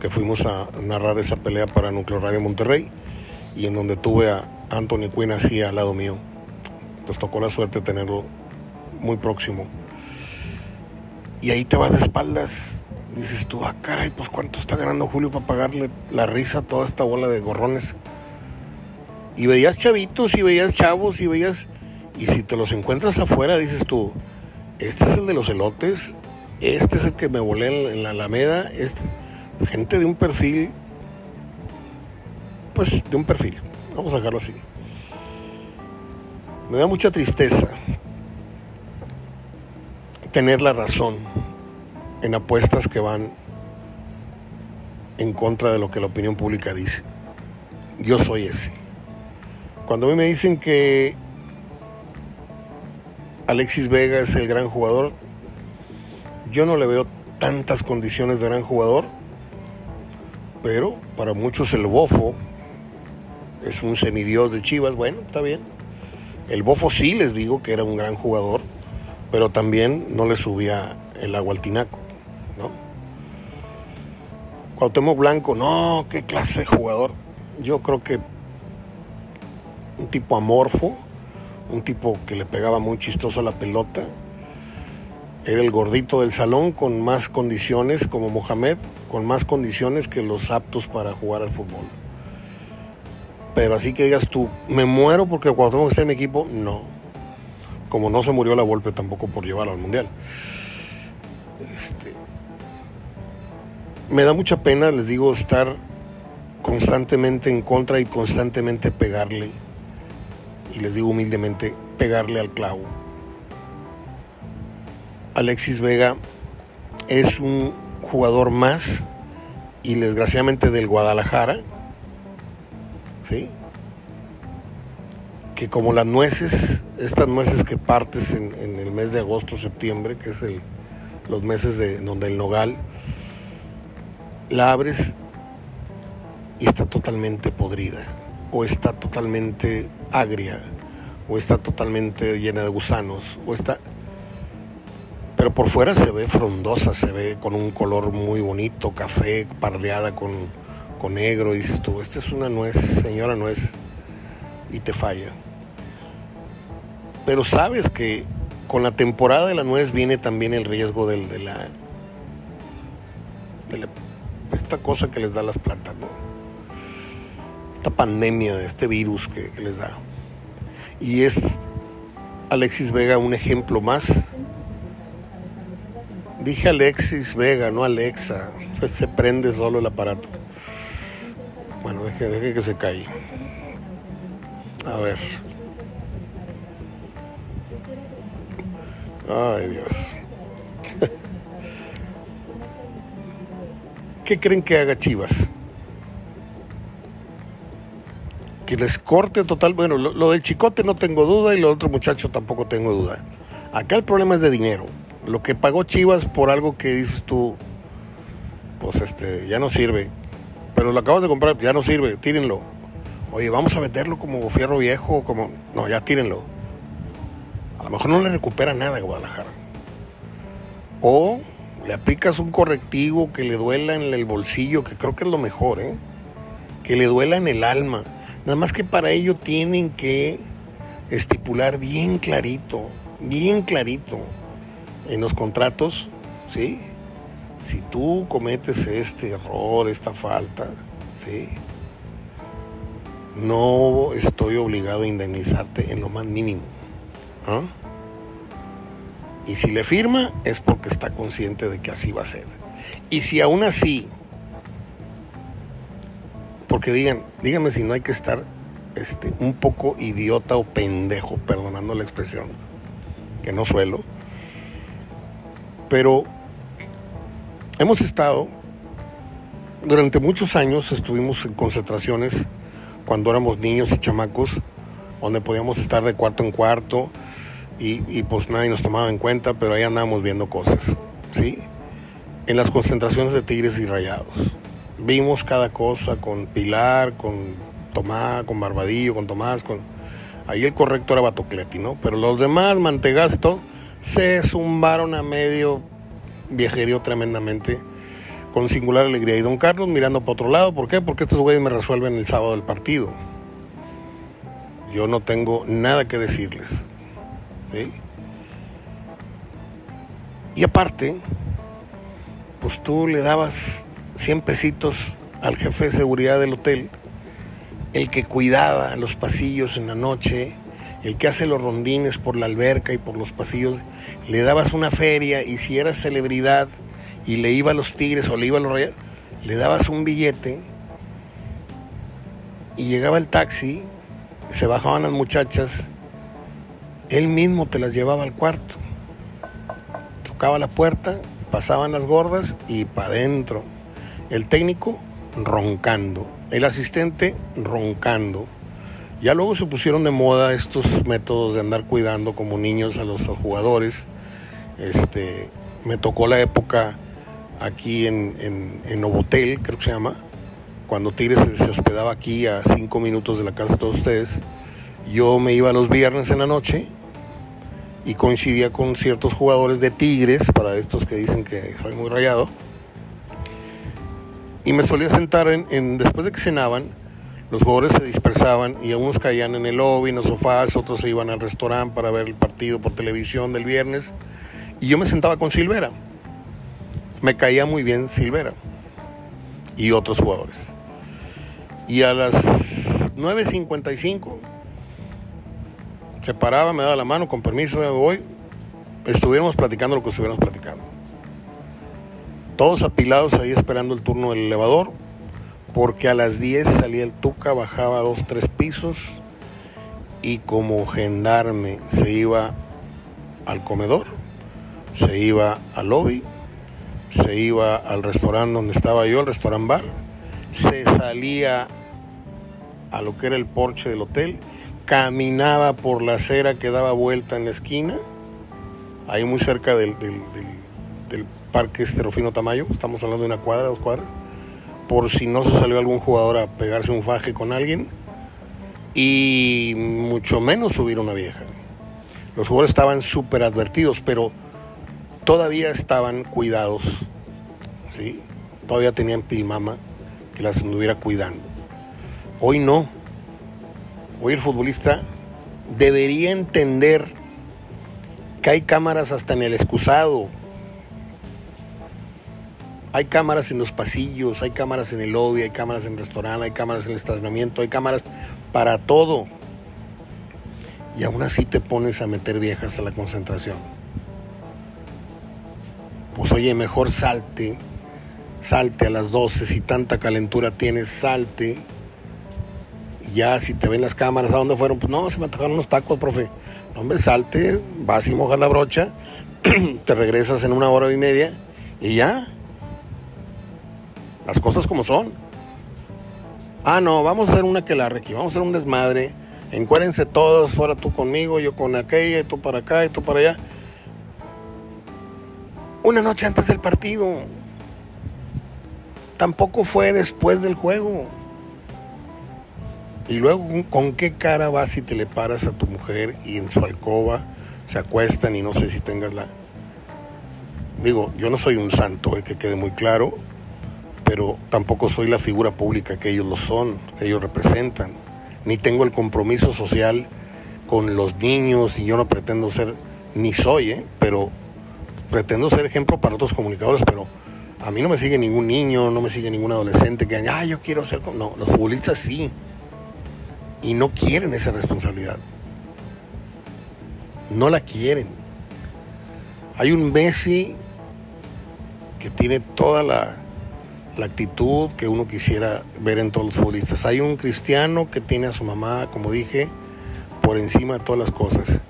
que fuimos a narrar esa pelea para Núcleo Radio Monterrey y en donde tuve a Anthony Quinn así al lado mío. Nos tocó la suerte tenerlo muy próximo. Y ahí te vas de espaldas. Dices tú, ah, caray, pues cuánto está ganando Julio para pagarle la risa a toda esta bola de gorrones. Y veías chavitos y veías chavos y veías... Y si te los encuentras afuera, dices tú, este es el de los elotes, este es el que me volé en la Alameda, este, gente de un perfil, pues de un perfil, vamos a dejarlo así. Me da mucha tristeza tener la razón en apuestas que van en contra de lo que la opinión pública dice. Yo soy ese. Cuando a mí me dicen que Alexis Vega es el gran jugador, yo no le veo tantas condiciones de gran jugador, pero para muchos el bofo es un semidios de Chivas, bueno, está bien. El bofo sí les digo que era un gran jugador, pero también no le subía el agua al tinaco. Cuauhtémoc Blanco, no, qué clase de jugador. Yo creo que un tipo amorfo, un tipo que le pegaba muy chistoso a la pelota. Era el gordito del salón con más condiciones, como Mohamed, con más condiciones que los aptos para jugar al fútbol. Pero así que digas tú, me muero porque que estar en mi equipo, no. Como no se murió la golpe tampoco por llevarlo al mundial. Este, me da mucha pena, les digo, estar constantemente en contra y constantemente pegarle y les digo humildemente, pegarle al clavo. Alexis Vega es un jugador más y desgraciadamente del Guadalajara, ¿sí? que como las nueces, estas nueces que partes en, el mes de agosto, septiembre, que es el, los meses de donde el nogal, la abres y está totalmente podrida o está totalmente agria, o está totalmente llena de gusanos, o está... Pero por fuera se ve frondosa, se ve con un color muy bonito, café, pardeada con, con negro, y dices tú, esta es una nuez, señora nuez, y te falla. Pero sabes que con la temporada de la nuez viene también el riesgo del, de, la, de la... Esta cosa que les da las plantas, ¿no? esta pandemia, de este virus que, les da. Y es Alexis Vega un ejemplo más. Dije Alexis Vega, no Alexa. Se prende solo el aparato. Bueno, deje, deje que se cae. A ver. Ay, Dios. ¿Qué creen que haga Chivas? que les corte total. Bueno, lo, del chicote no tengo duda y lo otro muchacho tampoco tengo duda. Acá el problema es de dinero. Lo que pagó Chivas por algo que dices tú, pues este, ya no sirve. Pero lo acabas de comprar, ya no sirve, tírenlo. Oye, vamos a meterlo como fierro viejo, como. No, ya tírenlo. A lo mejor no le recupera nada a Guadalajara. O le aplicas un correctivo que le duela en el bolsillo, que creo que es lo mejor, ¿eh? Que le duela en el alma Nada más que para ello tienen que estipular bien clarito, bien clarito en los contratos, ¿sí? Si tú cometes este error, esta falta, ¿sí? No estoy obligado a indemnizarte en lo más mínimo. ¿ah? Y si le firma es porque está consciente de que así va a ser. Y si aún así porque digan, díganme si no hay que estar este, un poco idiota o pendejo, perdonando la expresión, que no suelo. Pero hemos estado, durante muchos años estuvimos en concentraciones cuando éramos niños y chamacos, donde podíamos estar de cuarto en cuarto y, y pues nadie nos tomaba en cuenta, pero ahí andábamos viendo cosas, ¿sí? En las concentraciones de Tigres y Rayados vimos cada cosa con Pilar, con Tomás, con Barbadillo, con Tomás, con... Ahí el correcto era Batocleti, ¿no? Pero los demás, Mantegas y todo, se zumbaron a medio viajerío tremendamente con singular alegría. Y don Carlos mirando para otro lado, ¿por qué? Porque estos güeyes me resuelven el sábado del partido. Yo no tengo nada que decirles. Y aparte, pues tú le dabas 100 pesitos al jefe de seguridad del hotel, el que cuidaba los pasillos en la noche, el que hace los rondines por la alberca y por los pasillos, le dabas una feria y si eras celebridad y le iba a los tigres o le iba a los rayos, le dabas un billete y llegaba el taxi, se bajaban las muchachas, él mismo te las llevaba al cuarto, tocaba la puerta, pasaban las gordas y para adentro. El técnico roncando, el asistente roncando. Ya luego se pusieron de moda estos métodos de andar cuidando como niños a los jugadores. Este, me tocó la época aquí en, en, en Novotel, creo que se llama, cuando Tigres se, hospedaba aquí a cinco minutos de la casa de todos ustedes. Yo me iba los viernes en la noche y coincidía con ciertos jugadores de Tigres, para estos que dicen que soy muy rayado y me solía sentar en, después de que cenaban, los jugadores se dispersaban y algunos caían en el lobby, en los sofás, otros se iban al restaurante para ver el partido por televisión del viernes. Y yo me sentaba con Silvera. Me caía muy bien Silvera y otros jugadores. Y a las 9.55 se paraba, me daba la mano, con permiso, me voy. Estuviéramos platicando lo que estuviéramos platicando. Todos apilados ahí esperando el turno del elevador, porque a las 10 salía el Tuca, bajaba dos, tres pisos y como gendarme se iba al comedor, se iba al lobby, se iba al restaurante donde estaba yo, el restaurant bar, se salía a lo que era el porche del hotel, caminaba por la acera que daba vuelta en la esquina, ahí muy cerca del, del, del Parque Esterofino Tamayo, estamos hablando de una cuadra, dos cuadras, por si no se salió algún jugador a pegarse un faje con alguien y mucho menos subir una vieja. Los jugadores estaban súper advertidos, pero todavía estaban cuidados, ¿sí? Todavía tenían pilmama que las estuviera cuidando. Hoy no. Hoy el futbolista debería entender que hay cámaras hasta en el excusado, hay cámaras en los pasillos, hay cámaras en el lobby, hay cámaras en el restaurante, hay cámaras en el estacionamiento, hay cámaras para todo. Y aún así te pones a meter viejas a la concentración. Pues oye, mejor salte, salte a las 12, si tanta calentura tienes, salte. Y ya si te ven las cámaras, ¿a dónde fueron? Pues no, se me atacaron unos tacos, profe. No, hombre, salte, vas y mojas la brocha, te regresas en una hora y media y ya, las cosas como son. Ah, no, vamos a hacer una que la requi, vamos a hacer un desmadre. Encuérense todos, ahora tú conmigo, yo con aquella, y tú para acá, y tú para allá. Una noche antes del partido. Tampoco fue después del juego. Y luego, ¿con qué cara vas y te le paras a tu mujer y en su alcoba se acuestan y no sé si tengas la... Digo, yo no soy un santo, eh, que quede muy claro pero tampoco soy la figura pública que ellos lo son, ellos representan, ni tengo el compromiso social con los niños y yo no pretendo ser, ni soy, ¿eh? pero pretendo ser ejemplo para otros comunicadores, pero a mí no me sigue ningún niño, no me sigue ningún adolescente que diga, ah, yo quiero ser. No, los futbolistas sí, y no quieren esa responsabilidad. No la quieren. Hay un Messi que tiene toda la actitud que uno quisiera ver en todos los futbolistas. Hay un cristiano que tiene a su mamá, como dije, por encima de todas las cosas.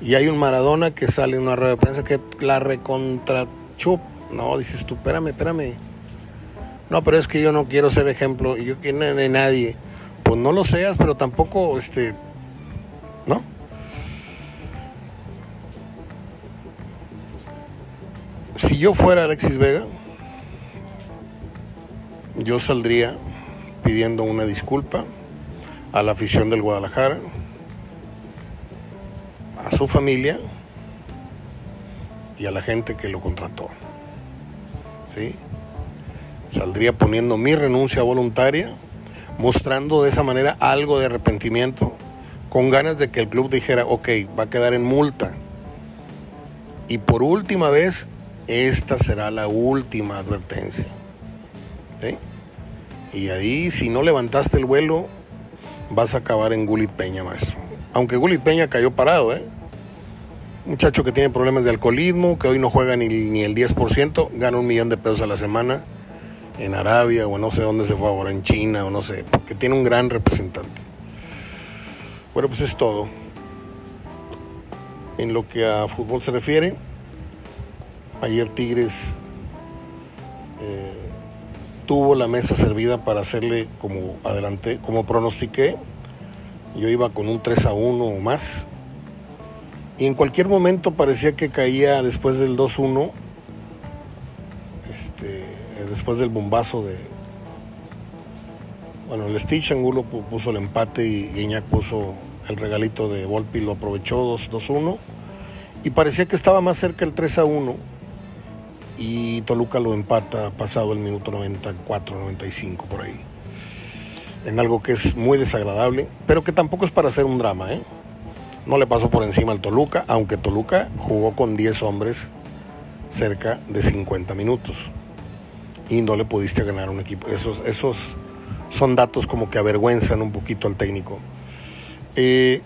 Y hay un Maradona que sale en una rueda de prensa que la recontrachup. No, dices tú, espérame, espérame. No, pero es que yo no quiero ser ejemplo, yo quiero de nadie. Pues no lo seas, pero tampoco, este, ¿no? Si yo fuera Alexis Vega, yo saldría pidiendo una disculpa a la afición del Guadalajara, a su familia y a la gente que lo contrató. ¿Sí? Saldría poniendo mi renuncia voluntaria, mostrando de esa manera algo de arrepentimiento, con ganas de que el club dijera, ok, va a quedar en multa. Y por última vez, esta será la última advertencia. Y ahí, si no levantaste el vuelo, vas a acabar en Gulit Peña, maestro. Aunque Gulit Peña cayó parado, ¿eh? muchacho que tiene problemas de alcoholismo, que hoy no juega ni, ni el 10%, gana un millón de pesos a la semana en Arabia o no sé dónde se fue ahora, en China o no sé, porque tiene un gran representante. Bueno, pues es todo. En lo que a fútbol se refiere, ayer Tigres eh, tuvo la mesa servida para hacerle como adelante, como pronostiqué. Yo iba con un 3 a 1 o más. Y en cualquier momento parecía que caía después del 2-1, este, después del bombazo de... Bueno, el Stitch Angulo puso el empate y Guiñac puso el regalito de Volpi, lo aprovechó 2-1. Y parecía que estaba más cerca el 3 a 1 y Toluca lo empata pasado el minuto 94, 95 por ahí. En algo que es muy desagradable, pero que tampoco es para hacer un drama, ¿eh? No le pasó por encima al Toluca, aunque Toluca jugó con 10 hombres cerca de 50 minutos. Y no le pudiste ganar un equipo. Esos, esos son datos como que avergüenzan un poquito al técnico. Eh,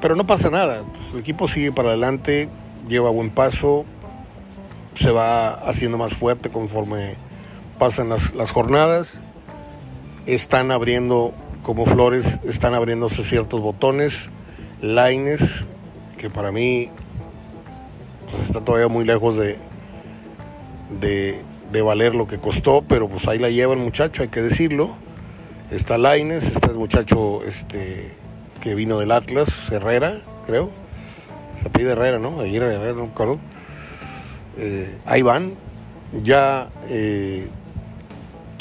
pero no pasa nada. El equipo sigue para adelante, lleva buen paso, se va haciendo más fuerte conforme pasan las, jornadas. Están abriendo, como flores, están abriéndose ciertos botones. Lines, que para mí pues, está todavía muy lejos de, de, valer lo que costó, pero pues ahí la lleva el muchacho, hay que decirlo. Está Laines, está el muchacho este, que vino del Atlas, Herrera, creo. Se pide Herrera, ¿no? Ayer Herrera, no eh, ahí van. Ya eh,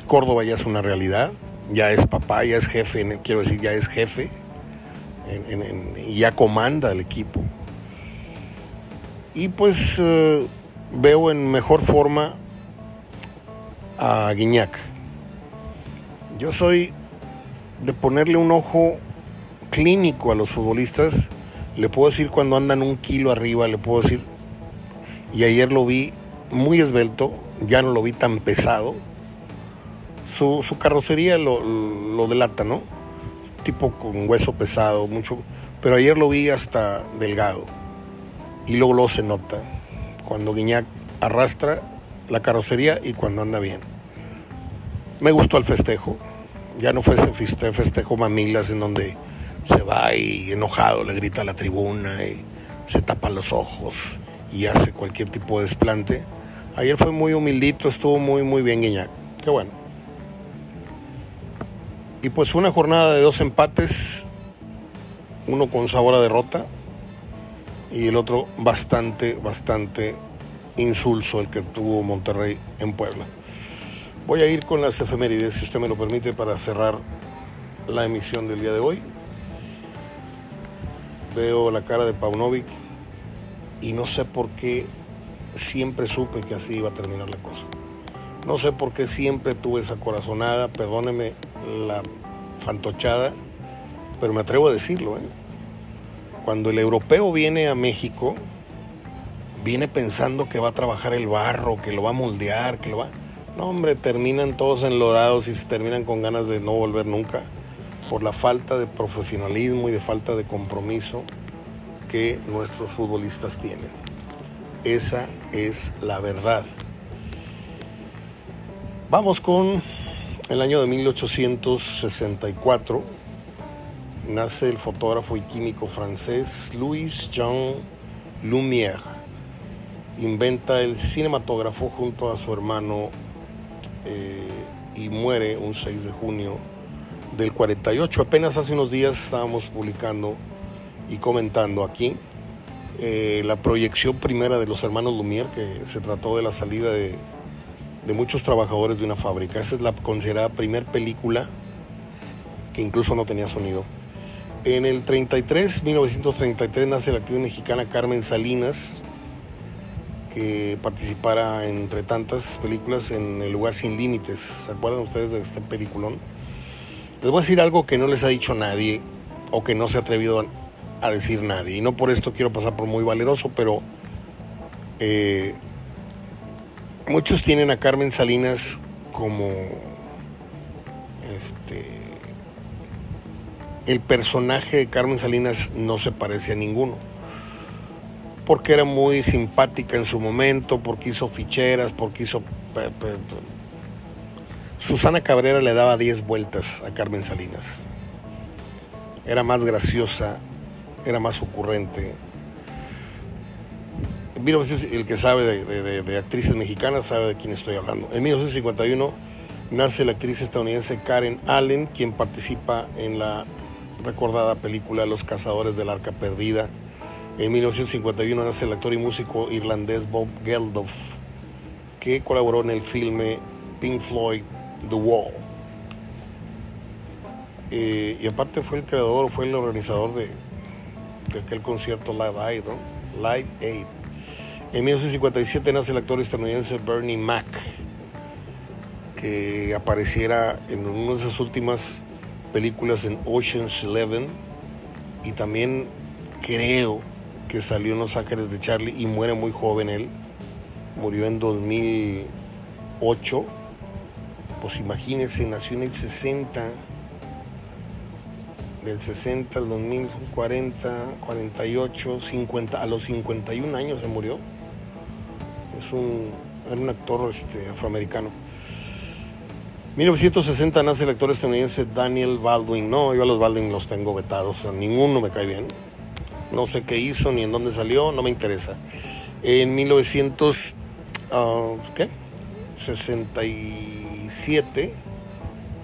Córdoba ya es una realidad, ya es papá, ya es jefe, quiero decir, ya es jefe y ya comanda el equipo. Y pues eh, veo en mejor forma a Guiñac. Yo soy de ponerle un ojo clínico a los futbolistas. Le puedo decir cuando andan un kilo arriba, le puedo decir y ayer lo vi muy esbelto, ya no lo vi tan pesado. Su, carrocería lo, delata, ¿no? Tipo con hueso pesado, mucho. Pero ayer lo vi hasta delgado. Y luego lo se nota. Cuando Guiñac arrastra la carrocería y cuando anda bien. Me gustó el festejo. Ya no fue ese festejo mamilas en donde se va y enojado le grita a la tribuna y se tapa los ojos y hace cualquier tipo de desplante. Ayer fue muy humildito, estuvo muy, muy bien Guiñac. Qué bueno. Y pues fue una jornada de dos empates, uno con sabor a derrota y el otro bastante, bastante insulso el que tuvo Monterrey en Puebla. Voy a ir con las efemérides, si usted me lo permite, para cerrar la emisión del día de hoy. Veo la cara de Paunovic y no sé por qué siempre supe que así iba a terminar la cosa. No sé por qué siempre tuve esa corazonada, perdóneme la fantochada, pero me atrevo a decirlo. ¿eh? Cuando el europeo viene a México, viene pensando que va a trabajar el barro, que lo va a moldear, que lo va... No, hombre, terminan todos enlodados y se terminan con ganas de no volver nunca por la falta de profesionalismo y de falta de compromiso que nuestros futbolistas tienen. Esa es la verdad. Vamos con el año de 1864. Nace el fotógrafo y químico francés Louis Jean Lumière. Inventa el cinematógrafo junto a su hermano eh, y muere un 6 de junio del 48. Apenas hace unos días estábamos publicando y comentando aquí eh, la proyección primera de los hermanos Lumière, que se trató de la salida de, de muchos trabajadores de una fábrica. Esa es la considerada primer película que incluso no tenía sonido. En el 33, 1933, nace la actriz mexicana Carmen Salinas, que participara entre tantas películas en El lugar sin límites. ¿Se acuerdan ustedes de este peliculón? Les voy a decir algo que no les ha dicho nadie o que no se ha atrevido a decir nadie. Y no por esto quiero pasar por muy valeroso, pero eh, muchos tienen a Carmen Salinas como este el personaje de Carmen Salinas no se parece a ninguno porque era muy simpática en su momento, porque hizo ficheras, porque hizo... Susana Cabrera le daba 10 vueltas a Carmen Salinas. Era más graciosa, era más ocurrente. El que sabe de, de, actrices mexicanas sabe de quién estoy hablando. En 1951 nace la actriz estadounidense Karen Allen, quien participa en la recordada película Los Cazadores del Arca Perdida, en 1951 nace el actor y músico irlandés Bob Geldof, que colaboró en el filme Pink Floyd The Wall. Eh, y aparte fue el creador, fue el organizador de, aquel concierto Live Aid, Live Aid. En 1957 nace el actor estadounidense Bernie Mac, que apareciera en una de sus últimas películas en Ocean's Eleven y también creo que salió en Los Ángeles de Charlie y muere muy joven él. Murió en 2008. Pues imagínense, nació en el 60. Del 60 al 2040, 48, 50, a los 51 años se murió. Es un, era un actor este, afroamericano. 1960 nace el actor estadounidense Daniel Baldwin. No, yo a los Baldwin los tengo vetados, ninguno me cae bien. No sé qué hizo ni en dónde salió, no me interesa. En 1967 ah,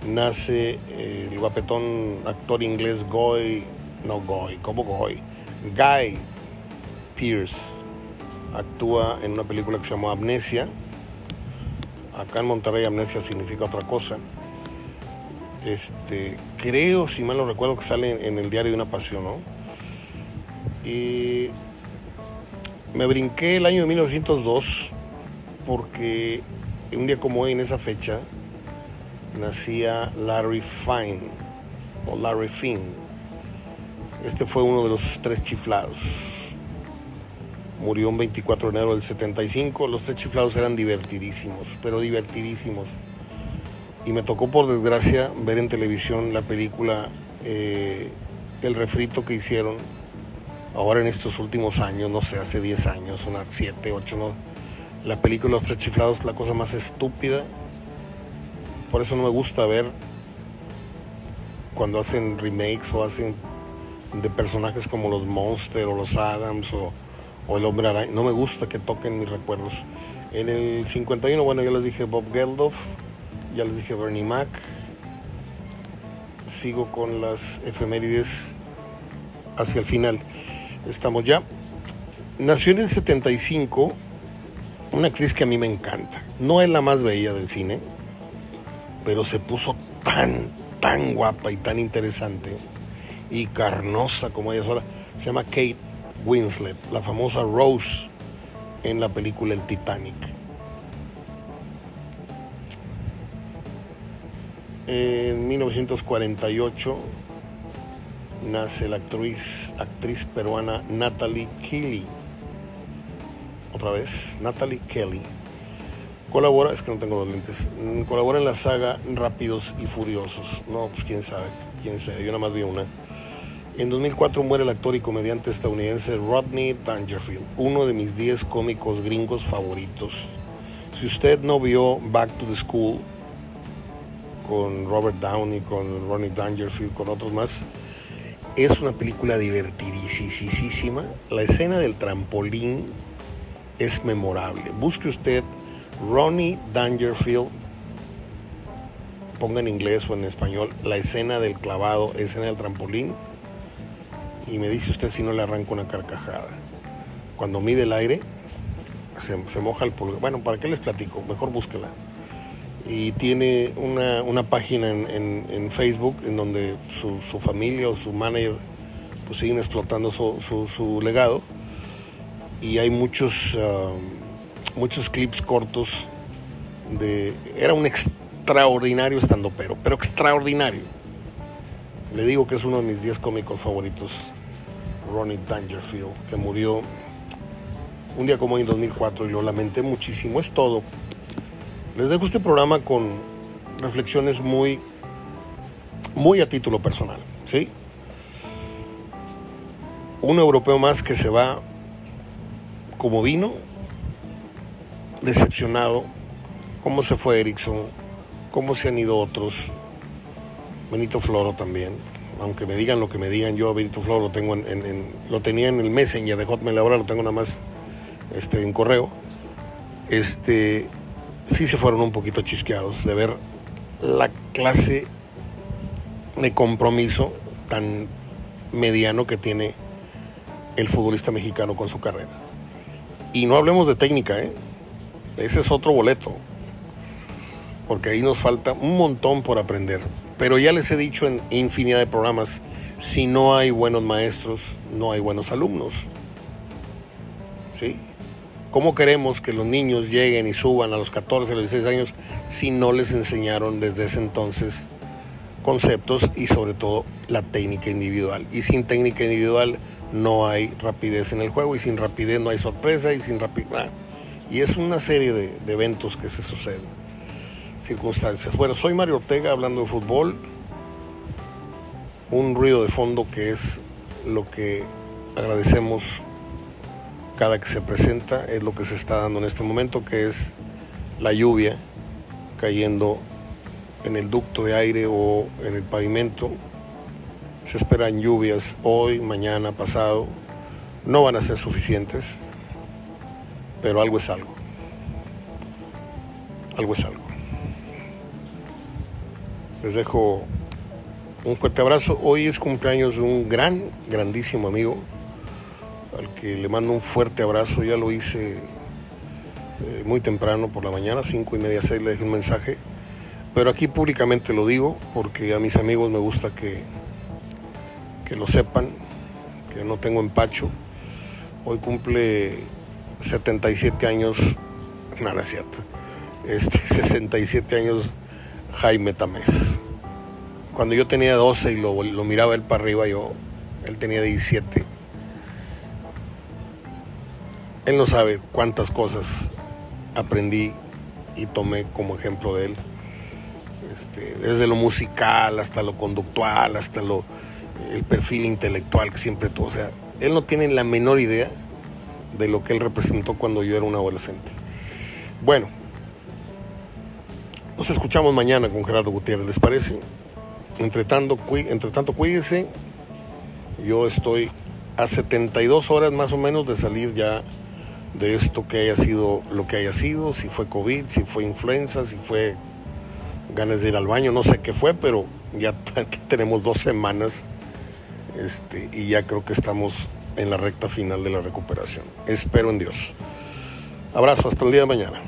nace el guapetón actor inglés Goy, no Goy, ¿cómo Goy? Guy Pierce. Actúa en una película que se llama Amnesia. Acá en Monterrey Amnesia significa otra cosa. Este, creo, si mal no recuerdo, que sale en el diario de una pasión, ¿no? Y me brinqué el año de 1902 porque un día como hoy, en esa fecha, nacía Larry Fine o Larry Finn. Este fue uno de los tres chiflados. Murió un 24 de enero del 75. Los tres chiflados eran divertidísimos, pero divertidísimos. Y me tocó por desgracia ver en televisión la película eh, El refrito que hicieron ahora en estos últimos años, no sé, hace 10 años, unas 7, 8, ¿no? la película Los Tres Chiflados es la cosa más estúpida. Por eso no me gusta ver cuando hacen remakes o hacen de personajes como los Monster o los Adams o, el Hombre Araña. No me gusta que toquen mis recuerdos. En el 51, bueno, ya les dije Bob Geldof, ya les dije Bernie Mac. Sigo con las efemérides hacia el final estamos ya. Nació en el 75 una actriz que a mí me encanta. No es la más bella del cine, pero se puso tan, tan guapa y tan interesante y carnosa como ella sola. Se llama Kate Winslet, la famosa Rose en la película El Titanic. En 1948 nace la actriz, actriz peruana Natalie Kelly. Otra vez, Natalie Kelly. Colabora, es que no tengo los lentes, mm, colabora en la saga Rápidos y Furiosos. No, pues quién sabe, quién sabe, yo nada más vi una. En 2004 muere el actor y comediante estadounidense Rodney Dangerfield, uno de mis 10 cómicos gringos favoritos. Si usted no vio Back to the School con Robert Downey, con Rodney Dangerfield, con otros más, es una película divertidísima. La escena del trampolín es memorable. Busque usted Ronnie Dangerfield, ponga en inglés o en español, la escena del clavado, escena del trampolín, y me dice usted si no le arranca una carcajada. Cuando mide el aire, se, se moja el pulgar. Bueno, ¿para qué les platico? Mejor búsquela y tiene una, página en, Facebook en donde su, familia o su manager pues siguen explotando su, legado y hay muchos um, muchos clips cortos de... Era un extraordinario estando pero, pero extraordinario. Le digo que es uno de mis 10 cómicos favoritos, Ronnie Dangerfield, que murió un día como hoy en 2004 y lo lamenté muchísimo. Es todo. Les dejo este programa con reflexiones muy, muy a título personal, ¿sí? Un europeo más que se va como vino, decepcionado, cómo se fue Erickson, cómo se han ido otros, Benito Floro también, aunque me digan lo que me digan, yo Benito Floro lo tengo en, lo tenía en el Messenger de Hotmail, ahora lo tengo nada más este, en correo, este, sí se fueron un poquito chisqueados de ver la clase de compromiso tan mediano que tiene el futbolista mexicano con su carrera. Y no hablemos de técnica, ¿eh? ese es otro boleto, porque ahí nos falta un montón por aprender. Pero ya les he dicho en infinidad de programas, si no hay buenos maestros, no hay buenos alumnos. ¿Sí? ¿Cómo queremos que los niños lleguen y suban a los 14, a los 16 años si no les enseñaron desde ese entonces conceptos y sobre todo la técnica individual? Y sin técnica individual no hay rapidez en el juego y sin rapidez no hay sorpresa y sin rapidez... Y es una serie de, de eventos que se suceden, circunstancias. Bueno, soy Mario Ortega hablando de fútbol, un ruido de fondo que es lo que agradecemos cada que se presenta es lo que se está dando en este momento, que es la lluvia cayendo en el ducto de aire o en el pavimento. Se esperan lluvias hoy, mañana, pasado. No van a ser suficientes, pero algo es algo. Algo es algo. Les dejo un fuerte abrazo. Hoy es cumpleaños de un gran, grandísimo amigo al que le mando un fuerte abrazo. Ya lo hice eh, muy temprano por la mañana, cinco y media, seis, le dejé un mensaje. Pero aquí públicamente lo digo porque a mis amigos me gusta que, que lo sepan, que no tengo empacho. Hoy cumple 77 años, nada es cierto, este, 67 años Jaime Tamés. Cuando yo tenía 12 y lo, lo miraba él para arriba, yo, él tenía 17 él no sabe cuántas cosas aprendí y tomé como ejemplo de él. Este, desde lo musical hasta lo conductual, hasta lo, el perfil intelectual que siempre tuvo. O sea, él no tiene la menor idea de lo que él representó cuando yo era un adolescente. Bueno, nos escuchamos mañana con Gerardo Gutiérrez, ¿les parece? Entre tanto, entre tanto cuídese. Yo estoy a 72 horas más o menos de salir ya de esto que haya sido lo que haya sido, si fue COVID, si fue influenza, si fue ganas de ir al baño, no sé qué fue, pero ya tenemos dos semanas este, y ya creo que estamos en la recta final de la recuperación. Espero en Dios. Abrazo, hasta el día de mañana.